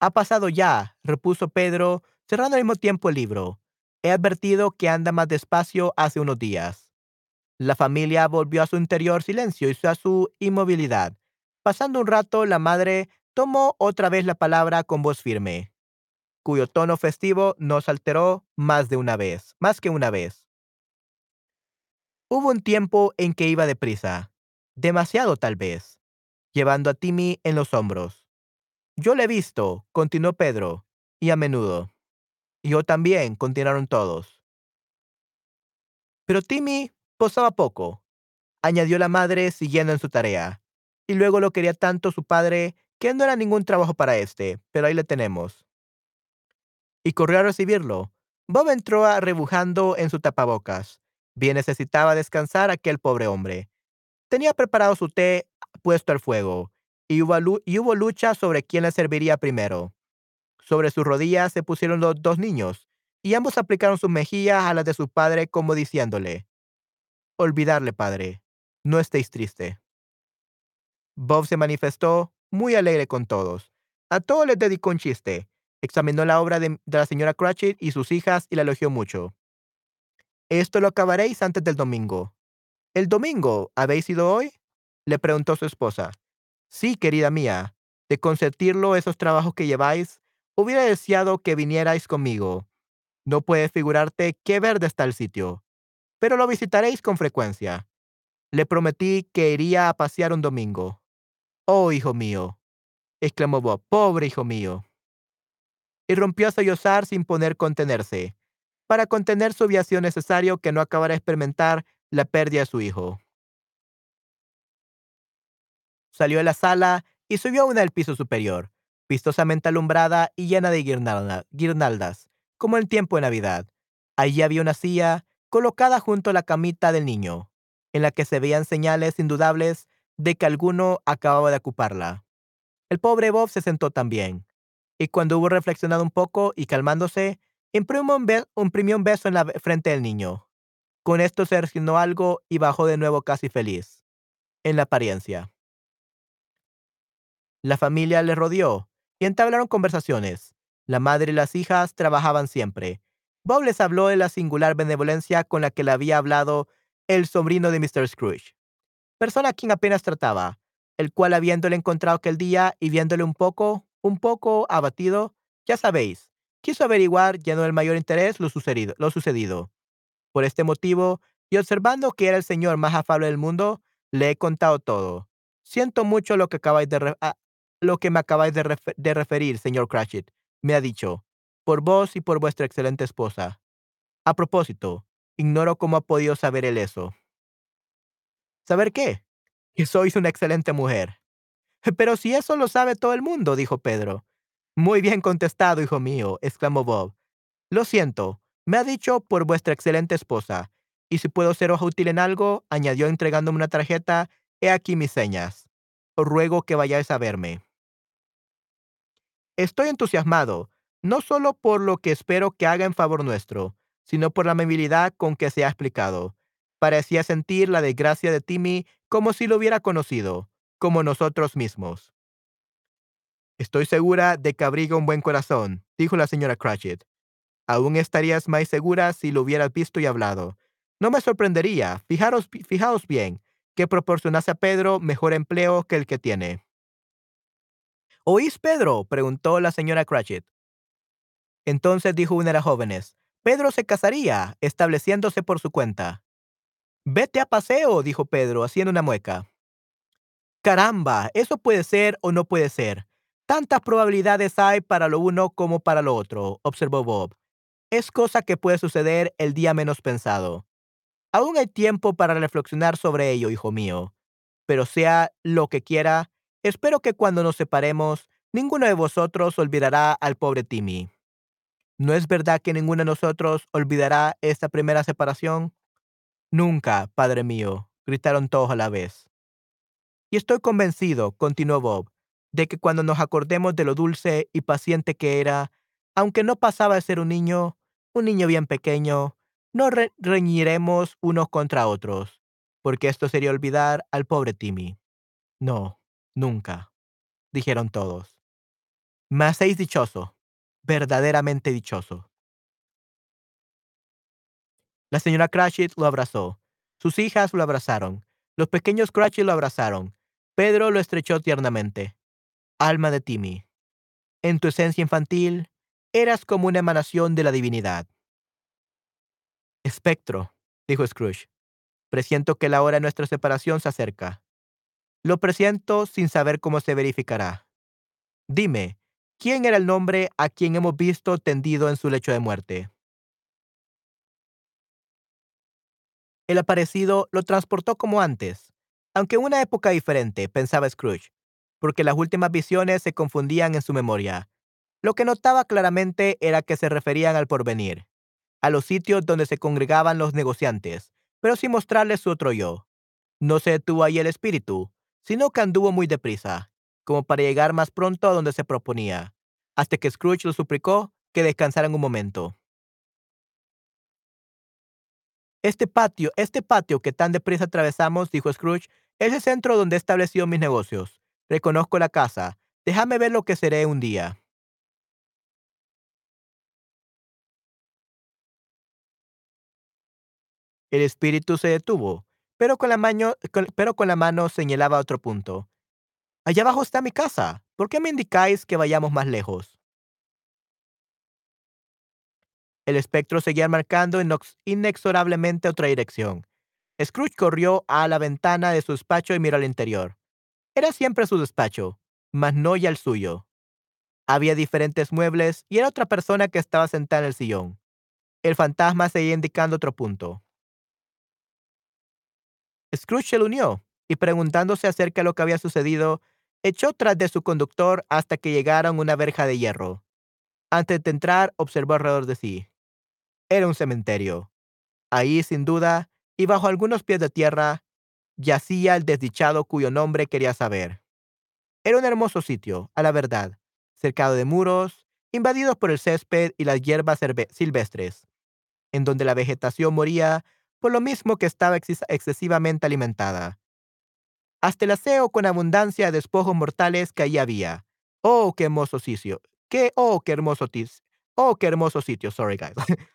Ha pasado ya, repuso Pedro, cerrando al mismo tiempo el libro. He advertido que anda más despacio hace unos días. La familia volvió a su interior silencio y a su inmovilidad. Pasando un rato, la madre tomó otra vez la palabra con voz firme cuyo tono festivo nos alteró más de una vez, más que una vez. Hubo un tiempo en que iba deprisa, demasiado tal vez, llevando a Timmy en los hombros. Yo le he visto, continuó Pedro, y a menudo. Yo también, continuaron todos. Pero Timmy posaba poco, añadió la madre siguiendo en su tarea, y luego lo quería tanto su padre que no era ningún trabajo para este, pero ahí le tenemos y corrió a recibirlo. Bob entró rebujando en su tapabocas. Bien necesitaba descansar aquel pobre hombre. Tenía preparado su té puesto al fuego, y hubo, lucha sobre quién le serviría primero. Sobre sus rodillas se pusieron los dos niños, y ambos aplicaron sus mejillas a las de su padre como diciéndole, Olvidarle, padre, no estéis triste. Bob se manifestó muy alegre con todos. A todos les dedicó un chiste, Examinó la obra de, la señora Cratchit y sus hijas y la elogió mucho. Esto lo acabaréis antes del domingo. ¿El domingo habéis ido hoy? le preguntó su esposa. Sí, querida mía. De consentirlo esos trabajos que lleváis, hubiera deseado que vinierais conmigo. No puedes figurarte qué verde está el sitio. Pero lo visitaréis con frecuencia. Le prometí que iría a pasear un domingo. Oh, hijo mío, exclamó Bob, pobre hijo mío y rompió a sollozar sin poder contenerse. Para contener su viación necesario que no acabara de experimentar la pérdida de su hijo. Salió de la sala y subió a una del piso superior, vistosamente alumbrada y llena de guirnaldas, como el tiempo de Navidad. Allí había una silla colocada junto a la camita del niño, en la que se veían señales indudables de que alguno acababa de ocuparla. El pobre Bob se sentó también, y cuando hubo reflexionado un poco y calmándose, imprimió un, beso en la frente del niño. Con esto se resignó algo y bajó de nuevo casi feliz, en la apariencia. La familia le rodeó y entablaron conversaciones. La madre y las hijas trabajaban siempre. Bob les habló de la singular benevolencia con la que le había hablado el sobrino de Mr. Scrooge, persona a quien apenas trataba, el cual habiéndole encontrado aquel día y viéndole un poco, un poco abatido, ya sabéis, quiso averiguar, llenó el mayor interés, lo sucedido, lo sucedido. Por este motivo, y observando que era el señor más afable del mundo, le he contado todo. Siento mucho lo que, acabáis de ah, lo que me acabáis de referir, señor Cratchit, me ha dicho, por vos y por vuestra excelente esposa. A propósito, ignoro cómo ha podido saber él eso. ¿Saber qué? Que sois una excelente mujer. [LAUGHS] Pero si eso lo sabe todo el mundo, dijo Pedro. Muy bien contestado, hijo mío, exclamó Bob. Lo siento, me ha dicho por vuestra excelente esposa. Y si puedo seros útil en algo, añadió entregándome una tarjeta, he aquí mis señas. Os ruego que vayáis a verme. Estoy entusiasmado, no solo por lo que espero que haga en favor nuestro, sino por la amabilidad con que se ha explicado. Parecía sentir la desgracia de Timmy como si lo hubiera conocido como nosotros mismos. Estoy segura de que abriga un buen corazón, dijo la señora Cratchit. Aún estarías más segura si lo hubieras visto y hablado. No me sorprendería, fijaros, fijaos bien, que proporcionase a Pedro mejor empleo que el que tiene. ¿Oís, Pedro? preguntó la señora Cratchit. Entonces dijo una de las jóvenes, Pedro se casaría, estableciéndose por su cuenta. Vete a paseo, dijo Pedro, haciendo una mueca. Caramba, eso puede ser o no puede ser. Tantas probabilidades hay para lo uno como para lo otro, observó Bob. Es cosa que puede suceder el día menos pensado. Aún hay tiempo para reflexionar sobre ello, hijo mío. Pero sea lo que quiera, espero que cuando nos separemos, ninguno de vosotros olvidará al pobre Timmy. ¿No es verdad que ninguno de nosotros olvidará esta primera separación? Nunca, padre mío, gritaron todos a la vez. Y estoy convencido, continuó Bob, de que cuando nos acordemos de lo dulce y paciente que era, aunque no pasaba de ser un niño, un niño bien pequeño, no reñiremos unos contra otros, porque esto sería olvidar al pobre Timmy. No, nunca, dijeron todos. Me hacéis dichoso, verdaderamente dichoso. La señora Cratchit lo abrazó. Sus hijas lo abrazaron. Los pequeños Cratchit lo abrazaron. Pedro lo estrechó tiernamente. Alma de Timmy. En tu esencia infantil, eras como una emanación de la divinidad. Espectro, dijo Scrooge. Presiento que la hora de nuestra separación se acerca. Lo presiento sin saber cómo se verificará. Dime, ¿quién era el nombre a quien hemos visto tendido en su lecho de muerte? El aparecido lo transportó como antes, aunque en una época diferente, pensaba Scrooge, porque las últimas visiones se confundían en su memoria. Lo que notaba claramente era que se referían al porvenir, a los sitios donde se congregaban los negociantes, pero sin mostrarles su otro yo. No se detuvo ahí el espíritu, sino que anduvo muy deprisa, como para llegar más pronto a donde se proponía, hasta que Scrooge lo suplicó que descansaran un momento. Este patio, este patio que tan deprisa atravesamos, dijo Scrooge, es el centro donde he establecido mis negocios. Reconozco la casa. Déjame ver lo que seré un día. El espíritu se detuvo, pero con la pero con la mano señalaba otro punto. Allá abajo está mi casa. ¿Por qué me indicáis que vayamos más lejos? El espectro seguía marcando inexorablemente otra dirección. Scrooge corrió a la ventana de su despacho y miró al interior. Era siempre su despacho, mas no ya el suyo. Había diferentes muebles y era otra persona que estaba sentada en el sillón. El fantasma seguía indicando otro punto. Scrooge se unió y preguntándose acerca de lo que había sucedido, echó tras de su conductor hasta que llegaron a una verja de hierro. Antes de entrar, observó alrededor de sí. Era un cementerio. Ahí, sin duda, y bajo algunos pies de tierra, yacía el desdichado cuyo nombre quería saber. Era un hermoso sitio, a la verdad, cercado de muros, invadidos por el césped y las hierbas silvestres, en donde la vegetación moría por lo mismo que estaba excesivamente alimentada. Hasta el aseo con abundancia de despojos mortales que allí había. Oh, qué hermoso sitio. Qué, oh, qué hermoso sitio. Oh, qué hermoso sitio. Sorry, guys. [LAUGHS]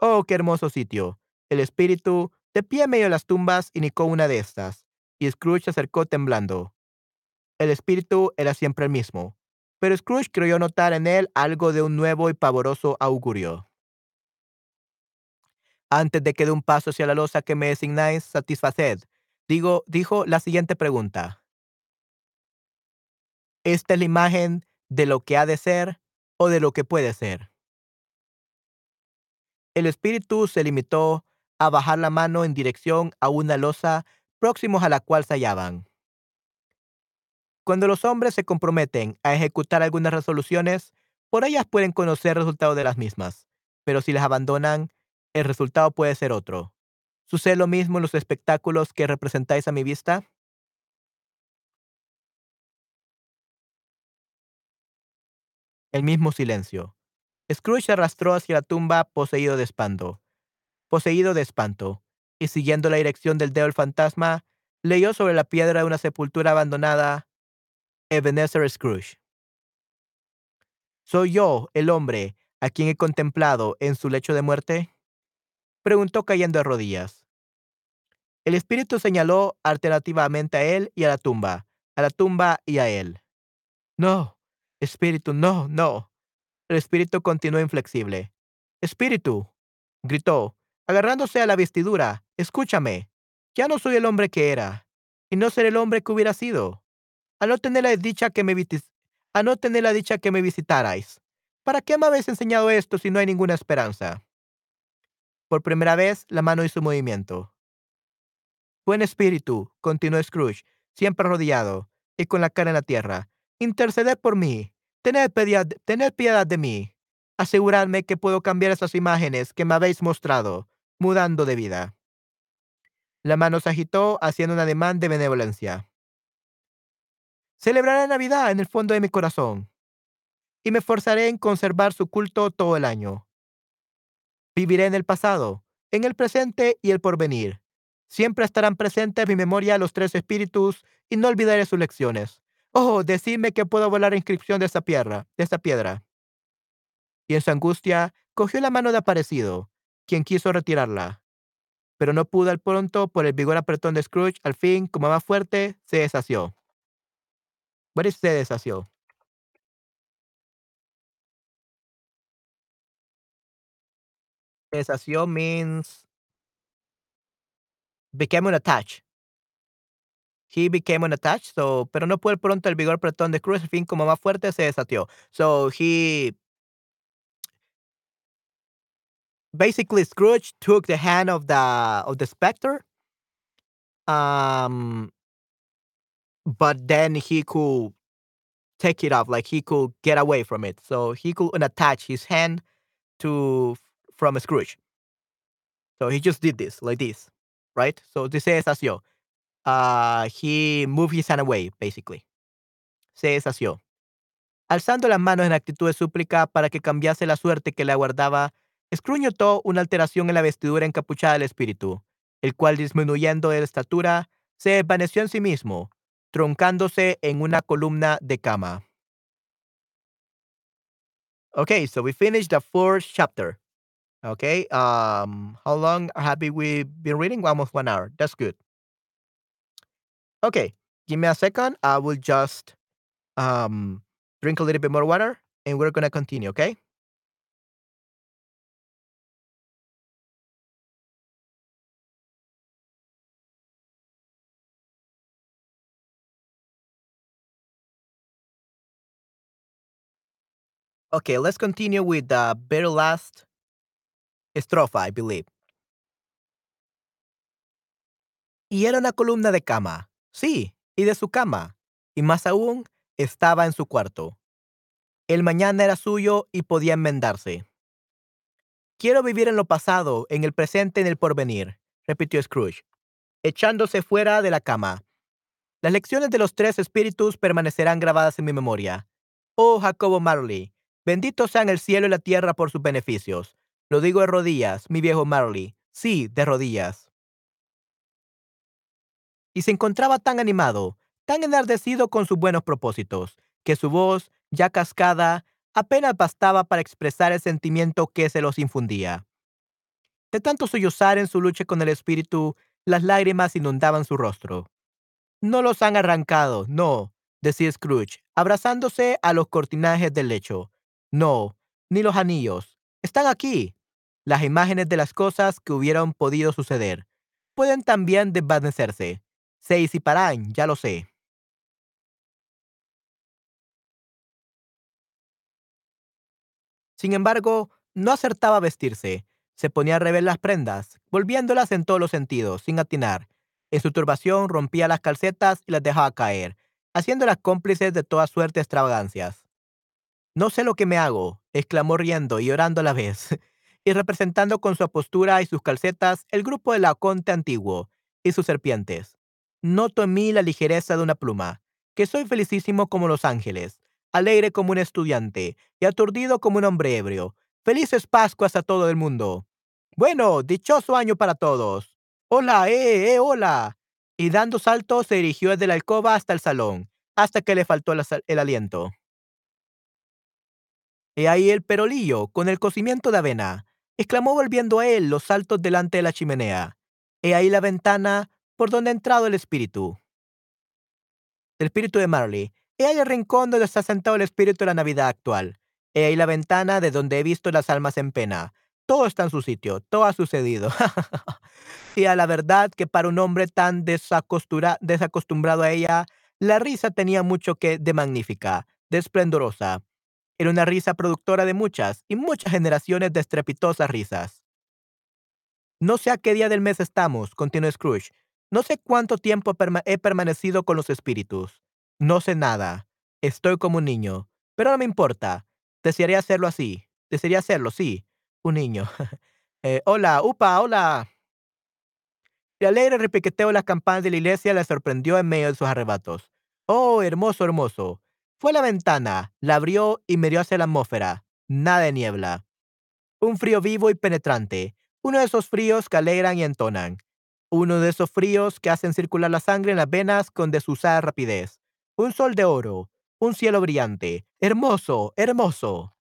Oh, qué hermoso sitio. El espíritu, de pie en medio de las tumbas, indicó una de estas, y Scrooge se acercó temblando. El espíritu era siempre el mismo, pero Scrooge creyó notar en él algo de un nuevo y pavoroso augurio. Antes de que dé un paso hacia la losa que me designáis, satisfaced, digo, dijo la siguiente pregunta. ¿Esta es la imagen de lo que ha de ser o de lo que puede ser? El espíritu se limitó a bajar la mano en dirección a una losa próximos a la cual se hallaban. Cuando los hombres se comprometen a ejecutar algunas resoluciones, por ellas pueden conocer el resultado de las mismas, pero si las abandonan, el resultado puede ser otro. ¿Sucede lo mismo en los espectáculos que representáis a mi vista? El mismo silencio. Scrooge se arrastró hacia la tumba poseído de espanto. Poseído de espanto, y siguiendo la dirección del dedo del fantasma, leyó sobre la piedra de una sepultura abandonada Ebenezer Scrooge. ¿Soy yo el hombre a quien he contemplado en su lecho de muerte? Preguntó cayendo de rodillas. El espíritu señaló alternativamente a él y a la tumba, a la tumba y a él. No, espíritu, no, no. El espíritu continuó inflexible. Espíritu, gritó, agarrándose a la vestidura, escúchame. Ya no soy el hombre que era, y no seré el hombre que hubiera sido. A no tener la dicha que me, a no tener la dicha que me visitarais. ¿Para qué me habéis enseñado esto si no hay ninguna esperanza? Por primera vez, la mano hizo movimiento. Buen espíritu, continuó Scrooge, siempre arrodillado y con la cara en la tierra. Interceded por mí. Tened piedad, piedad de mí. Aseguradme que puedo cambiar esas imágenes que me habéis mostrado, mudando de vida. La mano se agitó haciendo un ademán de benevolencia. Celebraré Navidad en el fondo de mi corazón y me esforzaré en conservar su culto todo el año. Viviré en el pasado, en el presente y el porvenir. Siempre estarán presentes en mi memoria los tres espíritus y no olvidaré sus lecciones. Oh, decidme que puedo volar la inscripción de esa piedra, de esa piedra. Y en su angustia cogió la mano de Aparecido, quien quiso retirarla. Pero no pudo al pronto por el vigor apretón de Scrooge. Al fin, como más fuerte, se deshació. What is se deshació? Deshació means became unattached. He became unattached, so, pero no pudo pronto el vigor apretón de Scrooge. Al fin, como más fuerte, se deshació. So he basically Scrooge took the hand of the of the specter. Um, but then he could take it off, like he could get away from it. So he could unattach his hand to from Scrooge. So he just did this, like this, right? So this is asio. Uh, he moved his hand away, basically. Se deshació. Alzando las manos en actitud de súplica para que cambiase la suerte que le aguardaba, Scrooge notó una alteración en la vestidura encapuchada del espíritu, el cual disminuyendo de estatura, se desvaneció en sí mismo, troncándose en una columna de cama. Okay, so we finished the fourth chapter. Okay, um, how long have we been reading? Almost one hour. That's good. Okay, give me a second. I will just um, drink a little bit more water and we're going to continue, okay? Okay, let's continue with the very last estrofa, I believe. Y era una columna de cama. Sí, y de su cama. Y más aún, estaba en su cuarto. El mañana era suyo y podía enmendarse. Quiero vivir en lo pasado, en el presente, en el porvenir, repitió Scrooge, echándose fuera de la cama. Las lecciones de los tres espíritus permanecerán grabadas en mi memoria. Oh Jacobo Marley, Benditos sean el cielo y la tierra por sus beneficios. Lo digo de rodillas, mi viejo Marley. Sí, de rodillas. Y se encontraba tan animado, tan enardecido con sus buenos propósitos, que su voz, ya cascada, apenas bastaba para expresar el sentimiento que se los infundía. De tanto sollozar en su lucha con el espíritu, las lágrimas inundaban su rostro. No los han arrancado, no, decía Scrooge, abrazándose a los cortinajes del lecho. No, ni los anillos. Están aquí. Las imágenes de las cosas que hubieran podido suceder. Pueden también desvanecerse. Se disiparán, ya lo sé. Sin embargo, no acertaba a vestirse. Se ponía a rever las prendas, volviéndolas en todos los sentidos, sin atinar. En su turbación rompía las calcetas y las dejaba caer, haciéndolas cómplices de toda suerte de extravagancias. No sé lo que me hago, exclamó riendo y orando a la vez, y representando con su postura y sus calcetas el grupo de Laoconte antiguo y sus serpientes. Noto en mí la ligereza de una pluma, que soy felicísimo como los ángeles, alegre como un estudiante y aturdido como un hombre ebrio. Felices Pascuas a todo el mundo. Bueno, dichoso año para todos. Hola, eh, eh, hola. Y dando saltos se dirigió desde la alcoba hasta el salón, hasta que le faltó el aliento. He ahí el perolillo, con el cocimiento de avena, exclamó volviendo a él los saltos delante de la chimenea. He ahí la ventana por donde ha entrado el espíritu. El espíritu de Marley. He ahí el rincón donde está sentado el espíritu de la Navidad actual. He ahí la ventana de donde he visto las almas en pena. todo está en su sitio, todo ha sucedido. [LAUGHS] y a la verdad que para un hombre tan desacostumbrado a ella, la risa tenía mucho que de magnífica, de esplendorosa. Era una risa productora de muchas y muchas generaciones de estrepitosas risas. No sé a qué día del mes estamos, continuó Scrooge. No sé cuánto tiempo he permanecido con los espíritus. No sé nada. Estoy como un niño. Pero no me importa. Desearía hacerlo así. Desearía hacerlo, sí. Un niño. [LAUGHS] Eh, hola, upa, hola. El alegre repiqueteo de las campanas de la iglesia le sorprendió en medio de sus arrebatos. Oh, hermoso, hermoso. Fue a la ventana, la abrió y miró hacia la atmósfera. Nada de niebla. Un frío vivo y penetrante. Uno de esos fríos que alegran y entonan. Uno de esos fríos que hacen circular la sangre en las venas con desusada rapidez. Un sol de oro. Un cielo brillante. Hermoso, hermoso.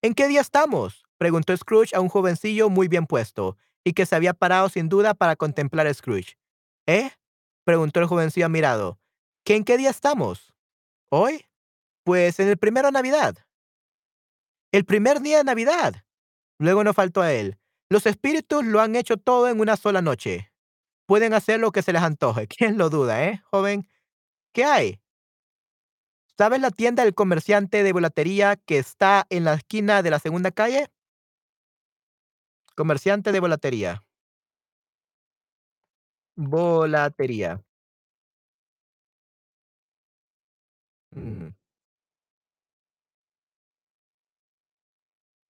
¿En qué día estamos? preguntó Scrooge a un jovencillo muy bien puesto, y que se había parado sin duda para contemplar a Scrooge. ¿Eh? preguntó el jovencillo admirado. ¿Qué en qué día estamos? ¿Hoy? Pues en el primero de Navidad. El primer día de Navidad. Luego no faltó a él. Los espíritus lo han hecho todo en una sola noche. Pueden hacer lo que se les antoje. [LAUGHS] ¿Quién lo duda, eh, joven? ¿Qué hay? ¿Sabes la tienda del comerciante de volatería que está en la esquina de la segunda calle? Comerciante de volatería. Volatería.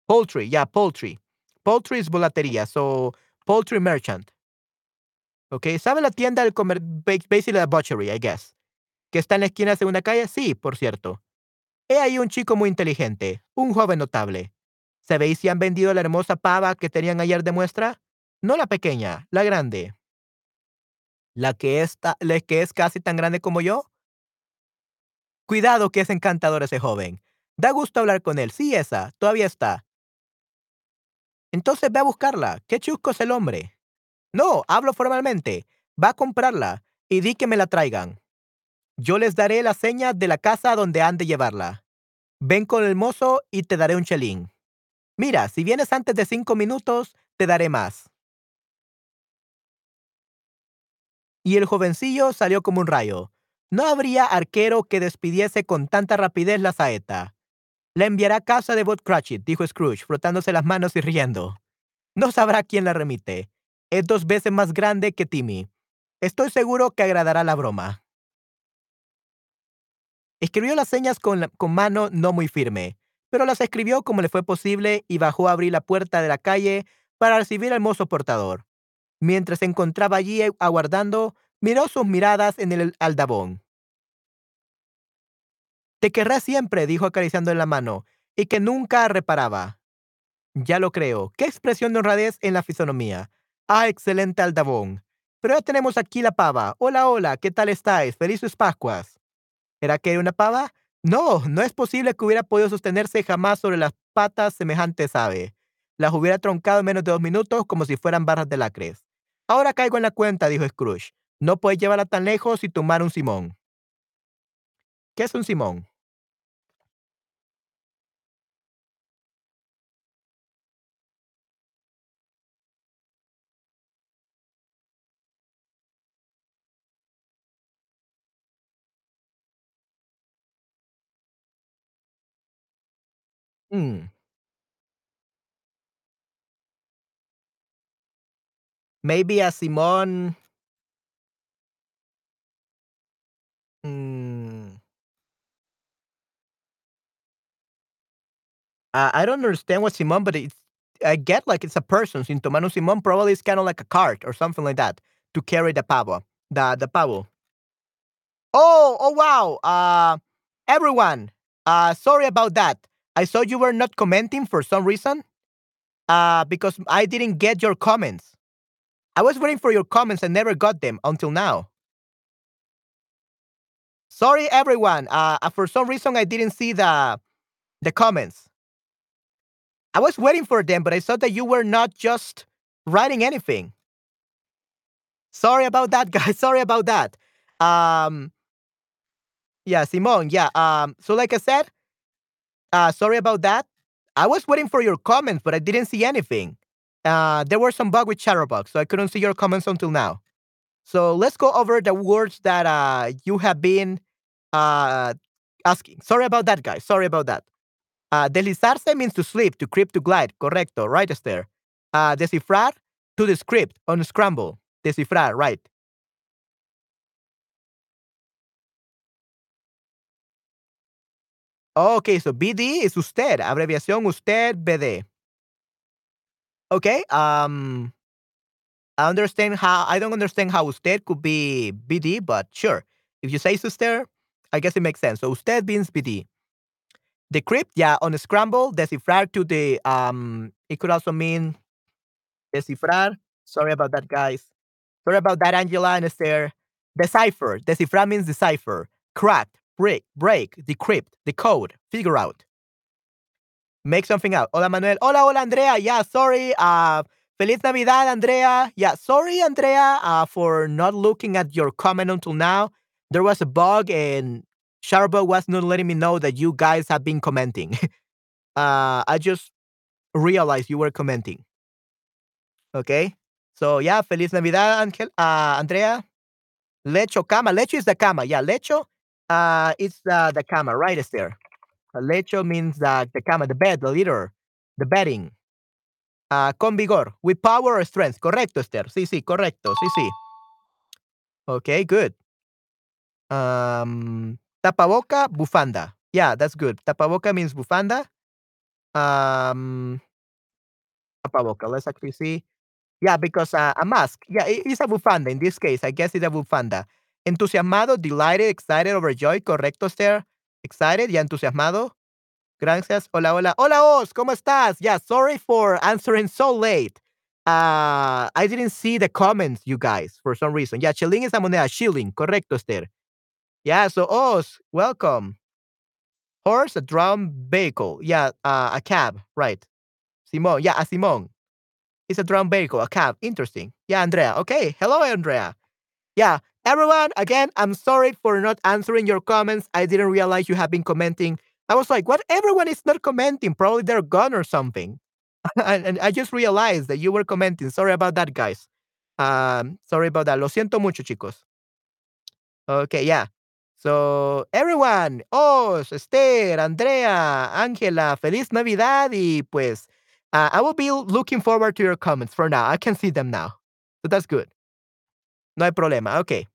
Poultry, yeah, poultry. Poultry es volatería, so poultry merchant. Okay, ¿sabe la tienda del comer basically la butchery, I guess? ¿Que está en la esquina de segunda calle? Sí, por cierto. He ahí un chico muy inteligente, un joven notable. ¿Sabéis si han vendido la hermosa pava que tenían ayer de muestra? No la pequeña, la grande. ¿La que, está, la que es casi tan grande como yo? Cuidado que es encantador ese joven. Da gusto hablar con él. Sí, esa, todavía está. Entonces ve a buscarla. Qué chusco es el hombre. No, hablo formalmente. Va a comprarla y di que me la traigan. Yo les daré la seña de la casa donde han de llevarla. Ven con el mozo y te daré un chelín. Mira, si vienes antes de cinco minutos, te daré más. Y el jovencillo salió como un rayo. No habría arquero que despidiese con tanta rapidez la saeta. La enviará a casa de Bob Cratchit, dijo Scrooge, frotándose las manos y riendo. No sabrá quién la remite. Es dos veces más grande que Timmy. Estoy seguro que agradará la broma. Escribió las señas con, con mano no muy firme, pero las escribió como le fue posible y bajó a abrir la puerta de la calle para recibir al mozo portador. Mientras se encontraba allí aguardando, Miró sus miradas en el aldabón. Te querré siempre, dijo acariciando en la mano, y que nunca reparaba. Ya lo creo. Qué expresión de honradez en la fisonomía. Ah, excelente aldabón. Pero ya tenemos aquí la pava. Hola, hola, ¿qué tal estáis? Felices Pascuas. ¿Era que era una pava? No, no es posible que hubiera podido sostenerse jamás sobre las patas semejantes ave. Las hubiera troncado en menos de dos minutos como si fueran barras de lacres. Ahora caigo en la cuenta, dijo Scrooge. No puedes llevarla tan lejos y tomar un simón. ¿Qué es un simón? Mm. Maybe a Simón Mm. Uh, I don't understand what Simon, but it's I get like it's a person. Sin tomar Simón probably is kind of like a cart or something like that to carry the pavo. The the pavo. Oh, oh wow. Uh everyone. Uh sorry about that. I saw you were not commenting for some reason. Uh because I didn't get your comments. I was waiting for your comments and never got them until now. Sorry, everyone. Uh, uh, for some reason, I didn't see the the comments. I was waiting for them, but I saw that you were not just writing anything. Sorry about that, [LAUGHS] guys. Sorry about that. Um, yeah, Simon. Yeah. Um, so like I said, uh, sorry about that. I was waiting for your comments, but I didn't see anything. Uh, there were some bug with Chatterbox, so I couldn't see your comments until now. So let's go over the words that uh, you have been uh, asking. Sorry about that, guys. Sorry about that. Uh, deslizarse means to sleep, to creep, to glide. Correcto, right, Esther? Uh, descifrar, to decrypt, unscramble. Descifrar, right. Okay, so BD is usted, abreviación usted, BD. Okay, um, I understand how, I don't understand how usted could be BD, but sure. If you say usted, I guess it makes sense. So usted means BD. Decrypt, yeah, on a scramble, descifrar to the, um, it could also mean descifrar. Sorry about that, guys. Sorry about that, Angela and Esther. Decipher. Descifrar means decipher. Crack, break, break, decrypt, decode, figure out. Make something out. Hola, Manuel. Hola, hola, Andrea. Yeah, sorry. Uh, Feliz Navidad, Andrea. Yeah, sorry, Andrea, uh, for not looking at your comment until now. There was a bug and Shutterbug was not letting me know that you guys have been commenting. [LAUGHS] uh, I just realized you were commenting. Okay. So yeah, Feliz Navidad, Angel, uh, Andrea. Lecho cama. Lecho is the cama. Yeah, lecho. Uh, it's uh, the cama, right? Is there? Uh, lecho means uh, the cama, the bed, the litter, the bedding. Uh, con vigor, with power or strength. Correcto, Esther. Sí, sí, correcto. Sí, sí. Okay, good. Um, tapaboca, bufanda. Yeah, that's good. Tapaboca means bufanda. Um, tapaboca. Let's actually see. Yeah, because uh, a mask. Yeah, it- it's a bufanda in this case. I guess it's a bufanda. Entusiasmado, delighted, excited, overjoyed. Correcto, Esther. Excited, ya entusiasmado. Gracias. Hola, hola. Hola, Oz. ¿Cómo estás? Yeah, sorry for answering so late. Uh, I didn't see the comments, you guys, for some reason. Yeah, shilling is a moneda. Shilling. Correcto, Esther. Yeah, so Oz, welcome. Horse, a drum vehicle. Yeah, uh, a cab. Right. Simon. Yeah, a Simon. It's a drum vehicle, a cab. Interesting. Yeah, Andrea. Okay. Hello, Andrea. Yeah, everyone, again, I'm sorry for not answering your comments. I didn't realize you have been commenting. I was like, what? Everyone is not commenting. Probably they're gone or something. [LAUGHS] and, and I just realized that you were commenting. Sorry about that, guys. Um, sorry about that. Lo siento mucho, chicos. Okay, yeah. So, everyone, Oz, Esther, Andrea, Angela, Feliz Navidad, y pues, uh, I will be looking forward to your comments for now. I can see them now. So that's good. No hay problema. Okay.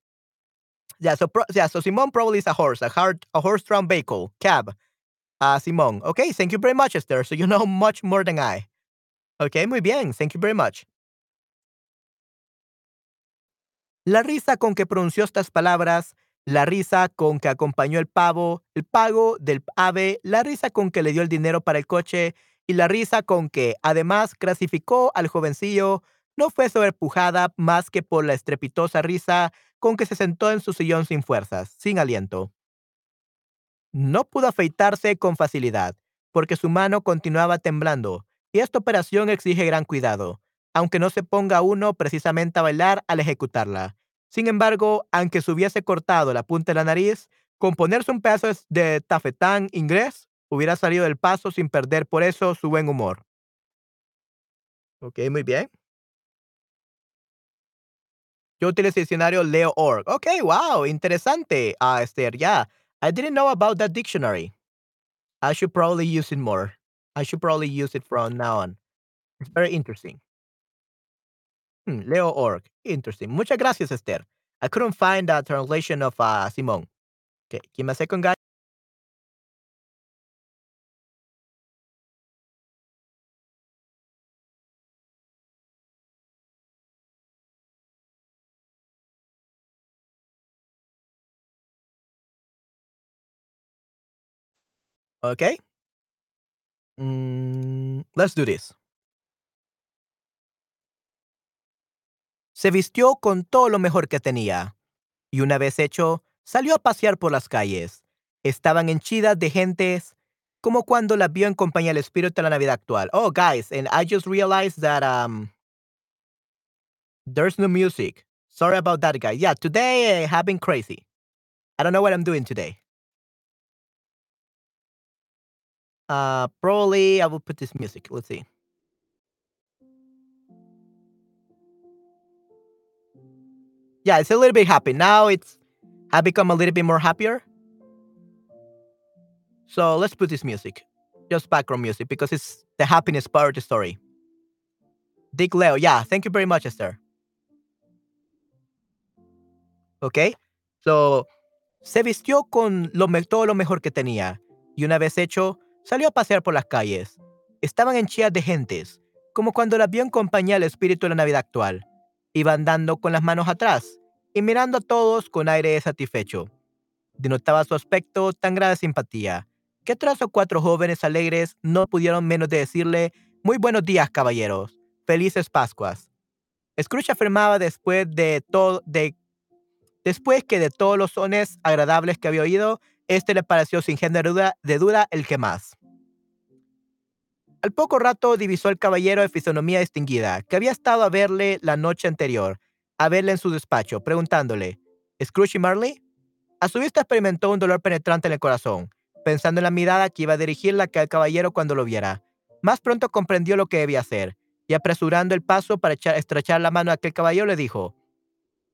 Yeah, so pro- yeah, so Simon probably is a horse, a hard, a horse-drawn vehicle, cab. Uh, Simon. Okay, thank you very much, Esther. So you know much more than I. Okay, muy bien. Thank you very much. La risa con que pronunció estas palabras, la risa con que acompañó el pavo, el pago del ave, la risa con que le dio el dinero para el coche y la risa con que, además, clasificó al jovencillo, no fue sobrepujada más que por la estrepitosa risa con que se sentó en su sillón sin fuerzas, sin aliento. No pudo afeitarse con facilidad, porque su mano continuaba temblando, y esta operación exige gran cuidado, aunque no se ponga uno precisamente a bailar al ejecutarla. Sin embargo, aunque se hubiese cortado la punta de la nariz, con ponerse un pedazo de tafetán inglés, hubiera salido del paso sin perder por eso su buen humor. Ok, muy bien. Yo utilizo el diccionario Leo.org. Ok, wow, interesante, uh, Esther. Yeah, I didn't know about that dictionary. I should probably use it more. I should probably use it from now on. It's very interesting. Hmm, Leo.org. Interesting. Muchas gracias, Esther. I couldn't find a translation of uh, Simon. Okay, give me a second, guys. Okay. Mm, let's do this. Se vistió con todo lo mejor que tenía. Y una vez hecho, salió a pasear por las calles. Estaban henchidas de gentes como cuando la vio en compañía del espíritu de la Navidad actual. Oh, guys, and I just realized that um there's no music. Sorry about that, guys. Yeah, today I have been crazy. I don't know what I'm doing today. Uh, probably I will put this music. Let's see. Yeah, it's a little bit happy. Now it's I become a little bit more happier. So let's put this music. Just background music because it's the happiness part of the story. Dick Leo, yeah, thank you very much, Esther. Okay, so se vistió con lo, todo lo mejor que tenía y una vez hecho, salió a pasear por las calles. Estaban henchidas de gentes, como cuando la vio en compañía del espíritu de la Navidad actual. Iba andando con las manos atrás y mirando a todos con aire satisfecho. Denotaba su aspecto tan grande simpatía, que tres o cuatro jóvenes alegres no pudieron menos de decirle Muy buenos días, caballeros. Felices Pascuas. Scrooge afirmaba después de todo de después que de todos los sones agradables que había oído, este le pareció sin género de duda el que más. Al poco rato divisó el caballero de fisonomía distinguida, que había estado a verle la noche anterior, a verle en su despacho, preguntándole, ¿Scrooge y Marley? A su vista experimentó un dolor penetrante en el corazón, pensando en la mirada que iba a dirigirle a aquel caballero cuando lo viera. Más pronto comprendió lo que debía hacer, y apresurando el paso para estrechar la mano a aquel caballero, le dijo,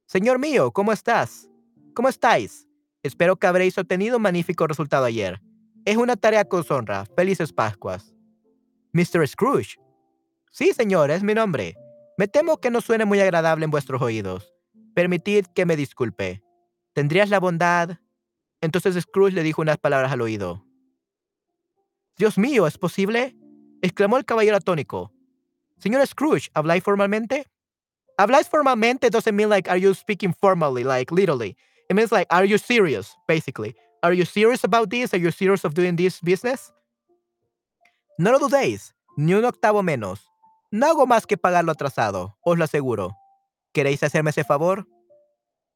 Señor mío, ¿cómo estás? ¿Cómo estáis? Espero que habréis obtenido un magnífico resultado ayer. Es una tarea con honra. Felices Pascuas. Mr. Scrooge. Sí, señor, es mi nombre. Me temo que no suene muy agradable en vuestros oídos. Permitid que me disculpe. ¿Tendrías la bondad? Entonces Scrooge le dijo unas palabras al oído. Dios mío, ¿es posible? exclamó el caballero atónico. Señor Scrooge, ¿habláis formalmente? Habláis formalmente doesn't mean like are you speaking formally, like literally. It means like are you serious, basically. Are you serious about this? Are you serious of doing this business? No lo dudéis, ni un octavo menos. No hago más que pagarlo atrasado, os lo aseguro. ¿Queréis hacerme ese favor?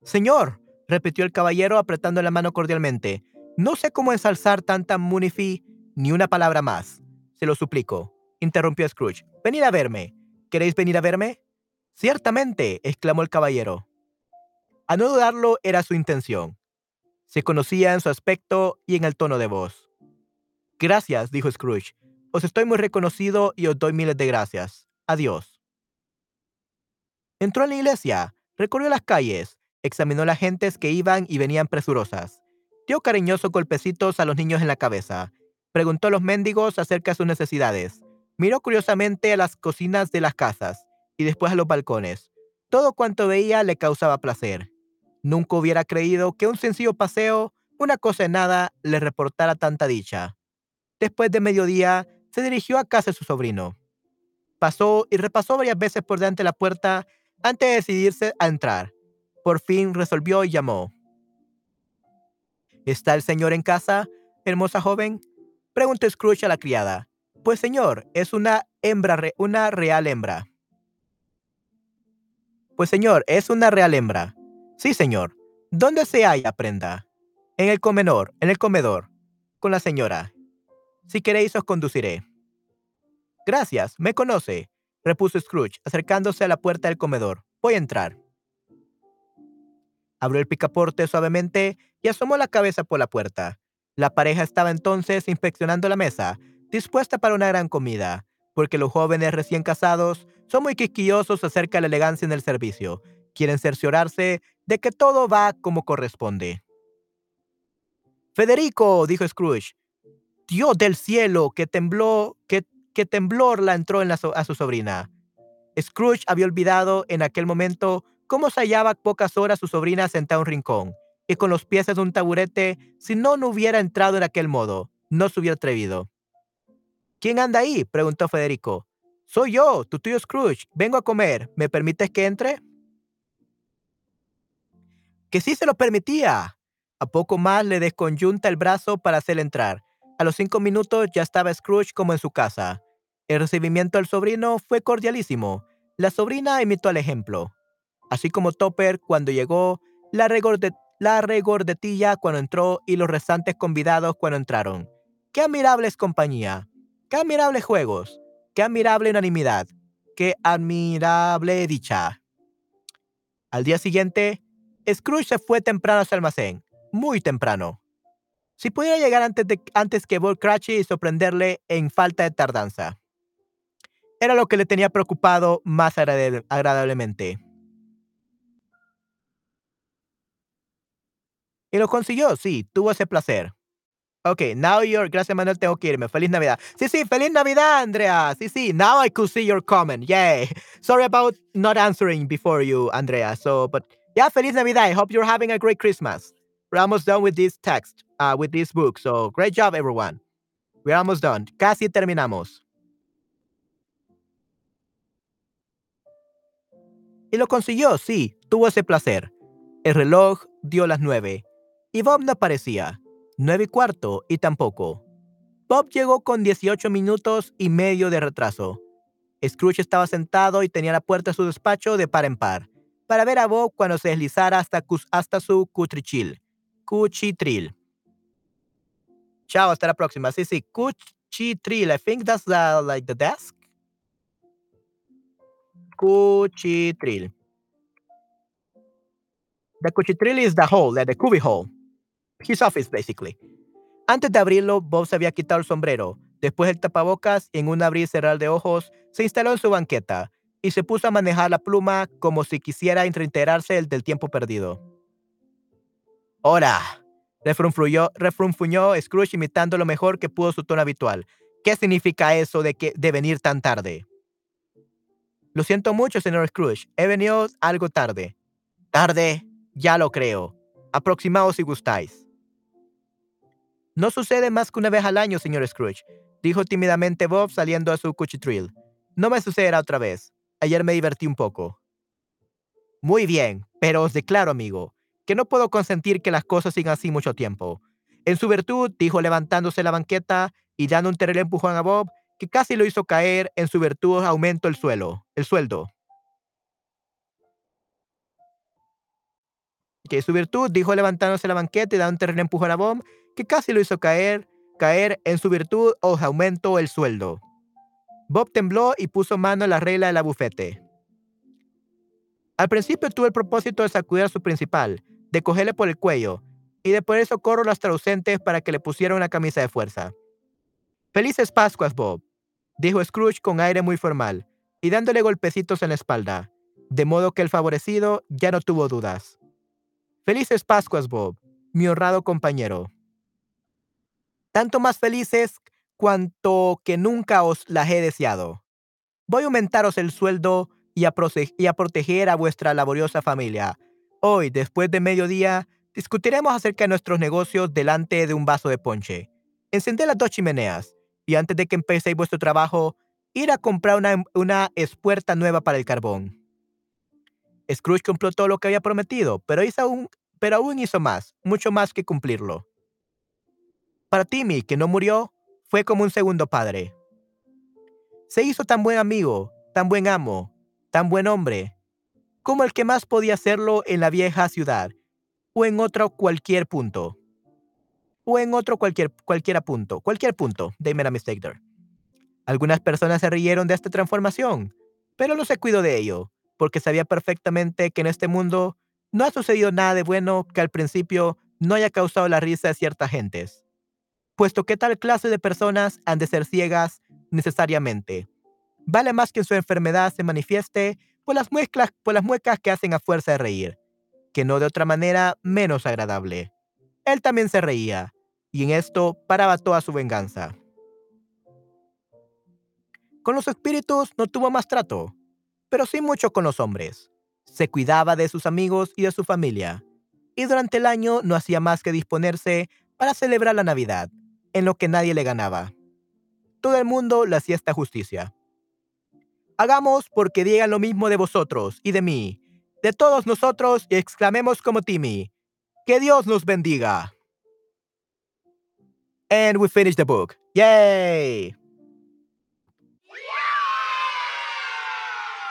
Señor, repitió el caballero apretando la mano cordialmente, no sé cómo ensalzar tanta munifi ni una palabra más. Se lo suplico, interrumpió Scrooge. Venid a verme. ¿Queréis venir a verme? Ciertamente, exclamó el caballero. A no dudarlo era su intención. Se conocía en su aspecto y en el tono de voz. Gracias, dijo Scrooge. Os estoy muy reconocido y os doy miles de gracias. Adiós. Entró en la iglesia, recorrió las calles, examinó las gentes que iban y venían presurosas, dio cariñosos golpecitos a los niños en la cabeza, preguntó a los mendigos acerca de sus necesidades, miró curiosamente a las cocinas de las casas y después a los balcones. Todo cuanto veía le causaba placer. Nunca hubiera creído que un sencillo paseo, una cosa de nada, le reportara tanta dicha. Después de mediodía, se dirigió a casa de su sobrino. Pasó y repasó varias veces por delante de la puerta antes de decidirse a entrar. Por fin resolvió y llamó. ¿Está el señor en casa, hermosa joven? Preguntó Scrooge a la criada. Pues señor, es una hembra, una real hembra. Pues señor, es una real hembra. Sí, señor. ¿Dónde se halla, prenda? En el comedor, en el comedor, con la señora. Si queréis os conduciré. Gracias, me conoce, repuso Scrooge, acercándose a la puerta del comedor. Voy a entrar. Abrió el picaporte suavemente y asomó la cabeza por la puerta. La pareja estaba entonces inspeccionando la mesa, dispuesta para una gran comida, porque los jóvenes recién casados son muy quisquillosos acerca de la elegancia en el servicio. Quieren cerciorarse de que todo va como corresponde. Federico, dijo Scrooge, Dios del cielo, que tembló, que, que temblor la entró en a su sobrina. Scrooge había olvidado en aquel momento cómo se hallaba pocas horas su sobrina sentada en un rincón y con los pies en un taburete. Si no, no hubiera entrado en aquel modo, no se hubiera atrevido. ¿Quién anda ahí? preguntó Federico. Soy yo, tu tío Scrooge. Vengo a comer. ¿Me permites que entre? Que sí se lo permitía. A poco más le desconyunta el brazo para hacerle entrar. A los cinco minutos ya estaba Scrooge como en su casa. El recibimiento del sobrino fue cordialísimo. La sobrina imitó el ejemplo. Así como Topper cuando llegó, la, regordetilla cuando entró y los restantes convidados cuando entraron. ¡Qué admirables compañía! ¡Qué admirables juegos! ¡Qué admirable unanimidad! ¡Qué admirable dicha! Al día siguiente, Scrooge se fue temprano a su almacén, muy temprano. Si pudiera llegar antes, de, antes que Bob Cratchit y sorprenderle en falta de tardanza. Era lo que le tenía preocupado más agradablemente. Y lo consiguió, sí, tuvo ese placer. Ok, now you're. Gracias, Manuel, tengo que irme. Feliz Navidad. Sí, sí, feliz Navidad, Andrea. Sí, sí, now I could see your comment. Yay. Sorry about not answering before you, Andrea. So, but yeah, feliz Navidad. I hope you're having a great Christmas. We're almost done with this text, uh, with this book. So, great job, everyone. We're almost done. Casi terminamos. Y lo consiguió, sí, tuvo ese placer. El reloj dio las nueve. Y Bob no aparecía. Nueve y cuarto y tampoco. Bob llegó con 18 minutos y medio de retraso. Scrooge estaba sentado y tenía la puerta de su despacho de par en par, para ver a Bob cuando se deslizara hasta, hasta su cutrichil. Cuchitril. Chao, hasta la próxima. Sí, sí, cuchitril. I think that's like the desk. Cuchitril. The cuchitril is the hole, the cubby hole his office, basically. Antes de abrirlo, Bob se había quitado el sombrero. Después el tapabocas y en un abrir y cerrar de ojos, se instaló en su banqueta y se puso a manejar la pluma como si quisiera reintegrarse el del tiempo perdido. ¡Hora! Refrunfuñó Scrooge imitando lo mejor que pudo su tono habitual. ¿Qué significa eso de, que, de venir tan tarde? Lo siento mucho, señor Scrooge. He venido algo tarde. ¿Tarde? Ya lo creo. Aproximaos si gustáis. No sucede más que una vez al año, señor Scrooge, dijo tímidamente Bob saliendo a su cuchitril. No me sucederá otra vez. Ayer me divertí un poco. Muy bien, pero os declaro, amigo, que no puedo consentir que las cosas sigan así mucho tiempo. En su virtud, dijo levantándose la banqueta y dando un terrible empujón a Bob, que casi lo hizo caer, en su virtud aumento el suelo, el sueldo. Que su virtud, dijo levantándose la banqueta y dando un terrible empujón a Bob, que casi lo hizo caer, caer en su virtud os aumentó el sueldo. Bob tembló y puso mano a la regla de la bufete. Al principio tuvo el propósito de sacudir a su principal, de cogerle por el cuello y de poner socorro a los traducentes para que le pusieran una camisa de fuerza. Felices Pascuas, Bob, dijo Scrooge con aire muy formal y dándole golpecitos en la espalda, de modo que el favorecido ya no tuvo dudas. Felices Pascuas, Bob, mi honrado compañero tanto más felices cuanto que nunca os las he deseado. Voy a aumentaros el sueldo y a, proteger a vuestra laboriosa familia. Hoy, después de mediodía, discutiremos acerca de nuestros negocios delante de un vaso de ponche. Encended las dos chimeneas y antes de que empecéis vuestro trabajo, ir a comprar una, una espuerta nueva para el carbón. Scrooge cumplió todo lo que había prometido, pero, hizo aún, pero aún hizo más, mucho más que cumplirlo. Para Timmy, que no murió, fue como un segundo padre. Se hizo tan buen amigo, tan buen amo, tan buen hombre, como el que más podía hacerlo en la vieja ciudad, o en otro cualquier punto. O en otro cualquier, cualquier punto, cualquier punto, they made a mistake. Algunas personas se rieron de esta transformación, pero no se cuidó de ello, porque sabía perfectamente que en este mundo no ha sucedido nada de bueno que al principio no haya causado la risa de ciertas gentes puesto que tal clase de personas han de ser ciegas necesariamente. Vale más que su enfermedad se manifieste por las, por las muecas que hacen a fuerza de reír, que no de otra manera menos agradable. Él también se reía, y en esto paraba toda su venganza. Con los espíritus no tuvo más trato, pero sí mucho con los hombres. Se cuidaba de sus amigos y de su familia, y durante el año no hacía más que disponerse para celebrar la Navidad, en lo que nadie le ganaba. Todo el mundo le hacía esta justicia. Hagamos porque digan lo mismo de vosotros y de mí, de todos nosotros, y exclamemos como Timmy, que Dios nos bendiga. And we finish the book. Yay!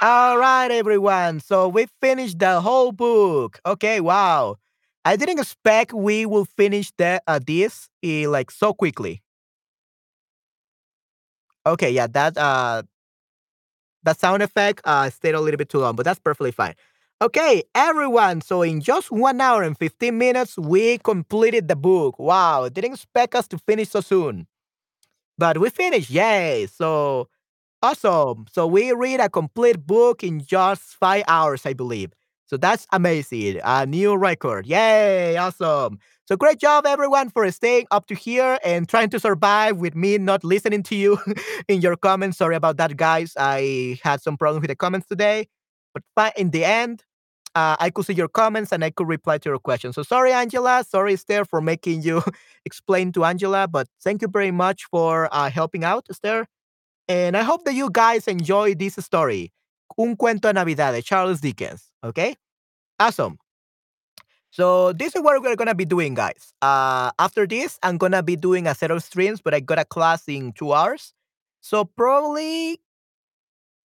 All right, everyone. So we finished the whole book. Okay, wow. I didn't expect we will finish that uh, this uh, like so quickly. Okay, yeah, that uh that sound effect uh stayed a little bit too long, but that's perfectly fine. Okay, everyone. So in just one hour and 15 minutes, we completed the book. Wow, didn't expect us to finish so soon. But we finished. Yay. So awesome. So we read a complete book in just five hours, I believe. So that's amazing. A new record. Yay. Awesome. So great job, everyone, for staying up to here and trying to survive with me not listening to you [LAUGHS] in your comments. Sorry about that, guys. I had some problems with the comments today. But in the end, uh, I could see your comments and I could reply to your questions. So sorry, Angela. Sorry, Esther, for making you [LAUGHS] explain to Angela. But thank you very much for uh, helping out, Esther. And I hope that you guys enjoy this story. Un cuento de Navidad de Charles Dickens. Okay? Awesome. So this is what we're gonna be doing, guys. Uh, after this, I'm gonna be doing a set of streams, but I got a class in two hours. So probably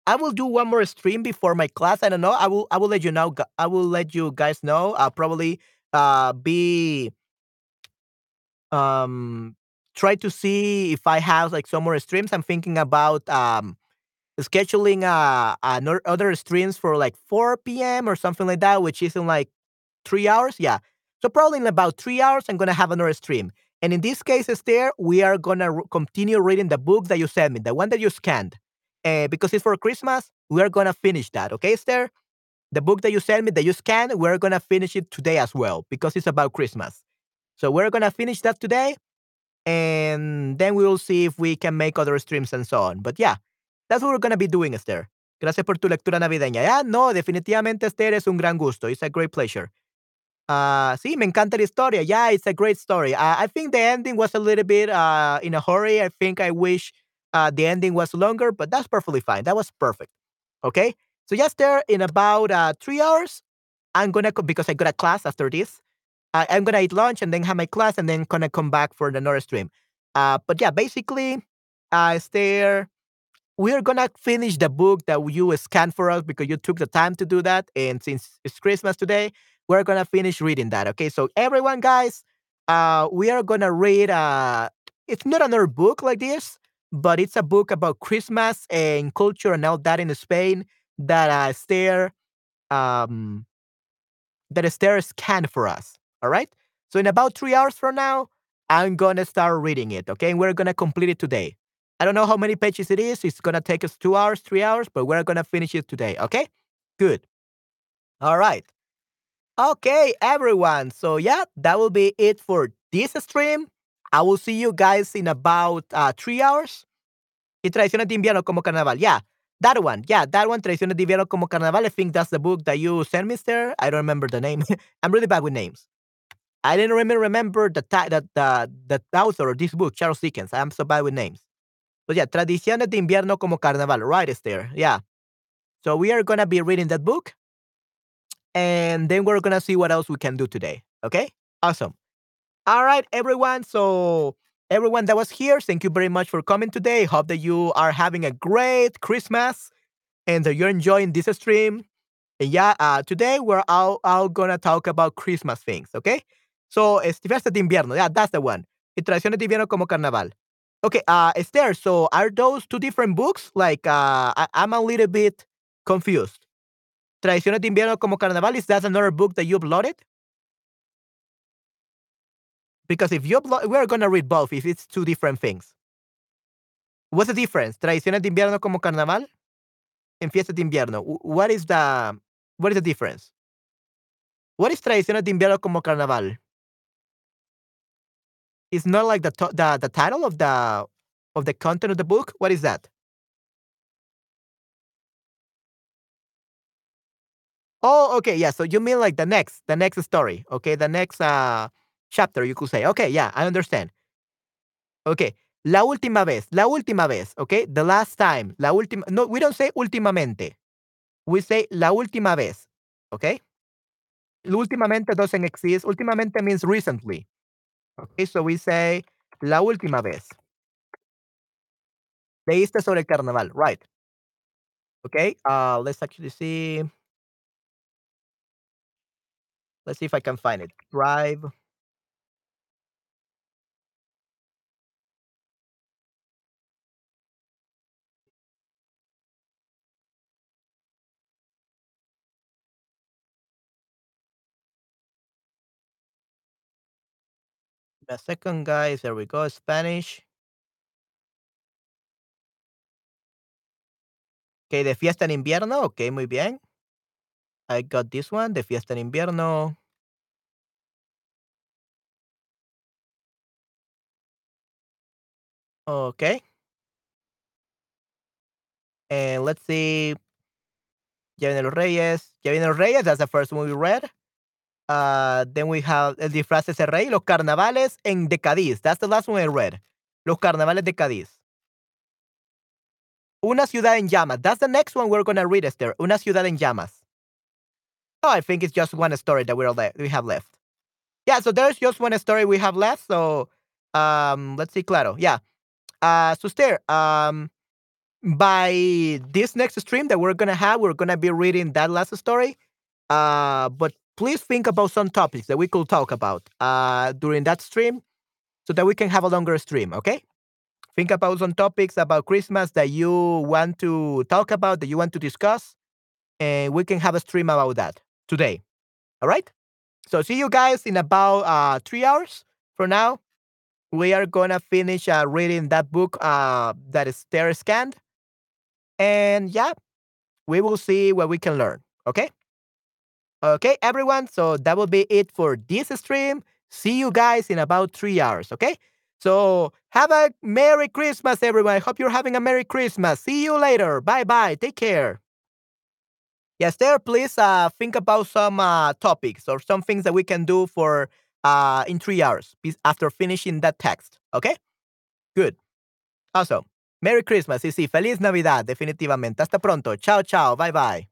I will do one more stream before my class. I don't know. I will I will let you know. I will let you guys know. I'll probably uh be um try to see if I have like some more streams. I'm thinking about um scheduling uh another other streams for like 4 p.m. or something like that, which is in like three hours. Yeah. So probably in about three hours, I'm gonna have another stream. And in this case, Esther, we are gonna r- continue reading the book that you sent me, the one that you scanned, uh, because it's for Christmas. We are gonna finish that. Okay, Esther? The book that you sent me, that you scanned, we're gonna finish it today as well because it's about Christmas. So we're gonna finish that today, and then we will see if we can make other streams and so on. But yeah, that's what we're gonna be doing, Esther. Gracias por tu lectura navideña. Ya, no, definitivamente, Esther, es un gran gusto. It's a great pleasure. Uh, sí, me encanta la historia. Yeah, it's a great story. Uh, I think the ending was a little bit uh, in a hurry. I think I wish uh, the ending was longer, but that's perfectly fine. That was perfect. Okay. So just there in about uh, three hours, I'm gonna co- because I got a class after this. I, I'm gonna eat lunch and then have my class and then gonna come back for the another stream. Uh, but yeah, basically, uh, stay we're gonna finish the book that you scanned for us because you took the time to do that. And since it's Christmas today, we're gonna finish reading that. Okay, so everyone, guys, uh, we are gonna read. Uh, it's not another book like this, but it's a book about Christmas and culture and all that in Spain that uh, Esther, um, that Esther scanned for us. All right. So in about three hours from now, I'm gonna start reading it. Okay, and we're gonna complete it today. I don't know how many pages it is. It's gonna take us two hours, three hours, but we're gonna finish it today. Okay? Good. All right. Okay, everyone. So yeah, that will be it for this stream. I will see you guys in about uh, three hours. Y Tradiciones de Invierno como Carnaval. Yeah, that one. Yeah, that one. Tradiciones de Invierno como Carnaval. I think that's the book that you sent me. I don't remember the name. [LAUGHS] I'm really bad with names. I didn't remember the, the, the, the author of this book, Charles Dickens. I'm so bad with names. But yeah, Tradiciones de Invierno como Carnaval. Right, is there. Yeah. So we are going to be reading that book. And then we're going to see what else we can do today. Okay? Awesome. All right, everyone. So, everyone that was here, thank you very much for coming today. Hope that you are having a great Christmas and that you're enjoying this stream. And yeah, uh, today we're all, all gonna talk about Christmas things, okay? So, fiestas de invierno, yeah, that's the one. Y tradiciones de invierno como carnaval. Okay, uh, Esther, so are those two different books? Like, uh, I, I'm a little bit confused. Tradiciones de invierno como carnaval, is that another book that you uploaded? Because if you upload, we're gonna read both if it's two different things. What's the difference? Tradiciones de invierno como carnaval and fiestas de invierno. What is the what is the difference? What is tradiciones de invierno como carnaval? It's not like the the the title of the of the content of the book. What is that? Oh, okay, yeah. So you mean like the next the next story, okay? The next uh chapter, you could say. Okay, yeah, I understand. Okay. La última vez, la última vez, okay? The last time, la última. No, we don't say últimamente. We say la última vez, okay? Últimamente doesn't exist. Últimamente means recently. Okay, so we say la última vez. Leíste sobre el carnaval, right? Okay, uh, let's actually see. Let's see if I can find it. Drive. Second guy, there we go, Spanish. Ok, de fiesta en invierno. Ok, muy bien. I got this one, de fiesta en invierno. Okay. And let's see. Ya vienen los Reyes. Ya vienen los Reyes. That's the first we read. Uh, then we have El disfraz de rey. Los carnavales en de Cádiz. That's the last one I read. Los carnavales de Cádiz. Una ciudad en llamas. That's the next one we're going to read, Esther. Una ciudad en llamas. Oh, I think it's just one story that we're le- we have left. Yeah, so there's just one story we have left. So um, let's see, claro. Yeah. Uh, so, Esther, um, by this next stream that we're gonna have, we're gonna be reading that last story. Uh, but please think about some topics that we could talk about uh, during that stream so that we can have a longer stream, okay? Think about some topics about Christmas that you want to talk about, that you want to discuss, and we can have a stream about that today. All right? So see you guys in about uh, three hours from now. We are gonna finish uh, reading that book uh, that is there scanned and yeah, we will see what we can learn. Okay. Okay, everyone. So that will be it for this stream. See you guys in about three hours. Okay. So have a Merry Christmas, everyone. I hope you're having a Merry Christmas. See you later. Bye bye. Take care. Yes, there. Please uh, think about some uh, topics or some things that we can do for uh, in three hours after finishing that text. Okay. Good. Also, Merry Christmas y sí, feliz Navidad, definitivamente. Hasta pronto. Chao, chao. Bye, bye.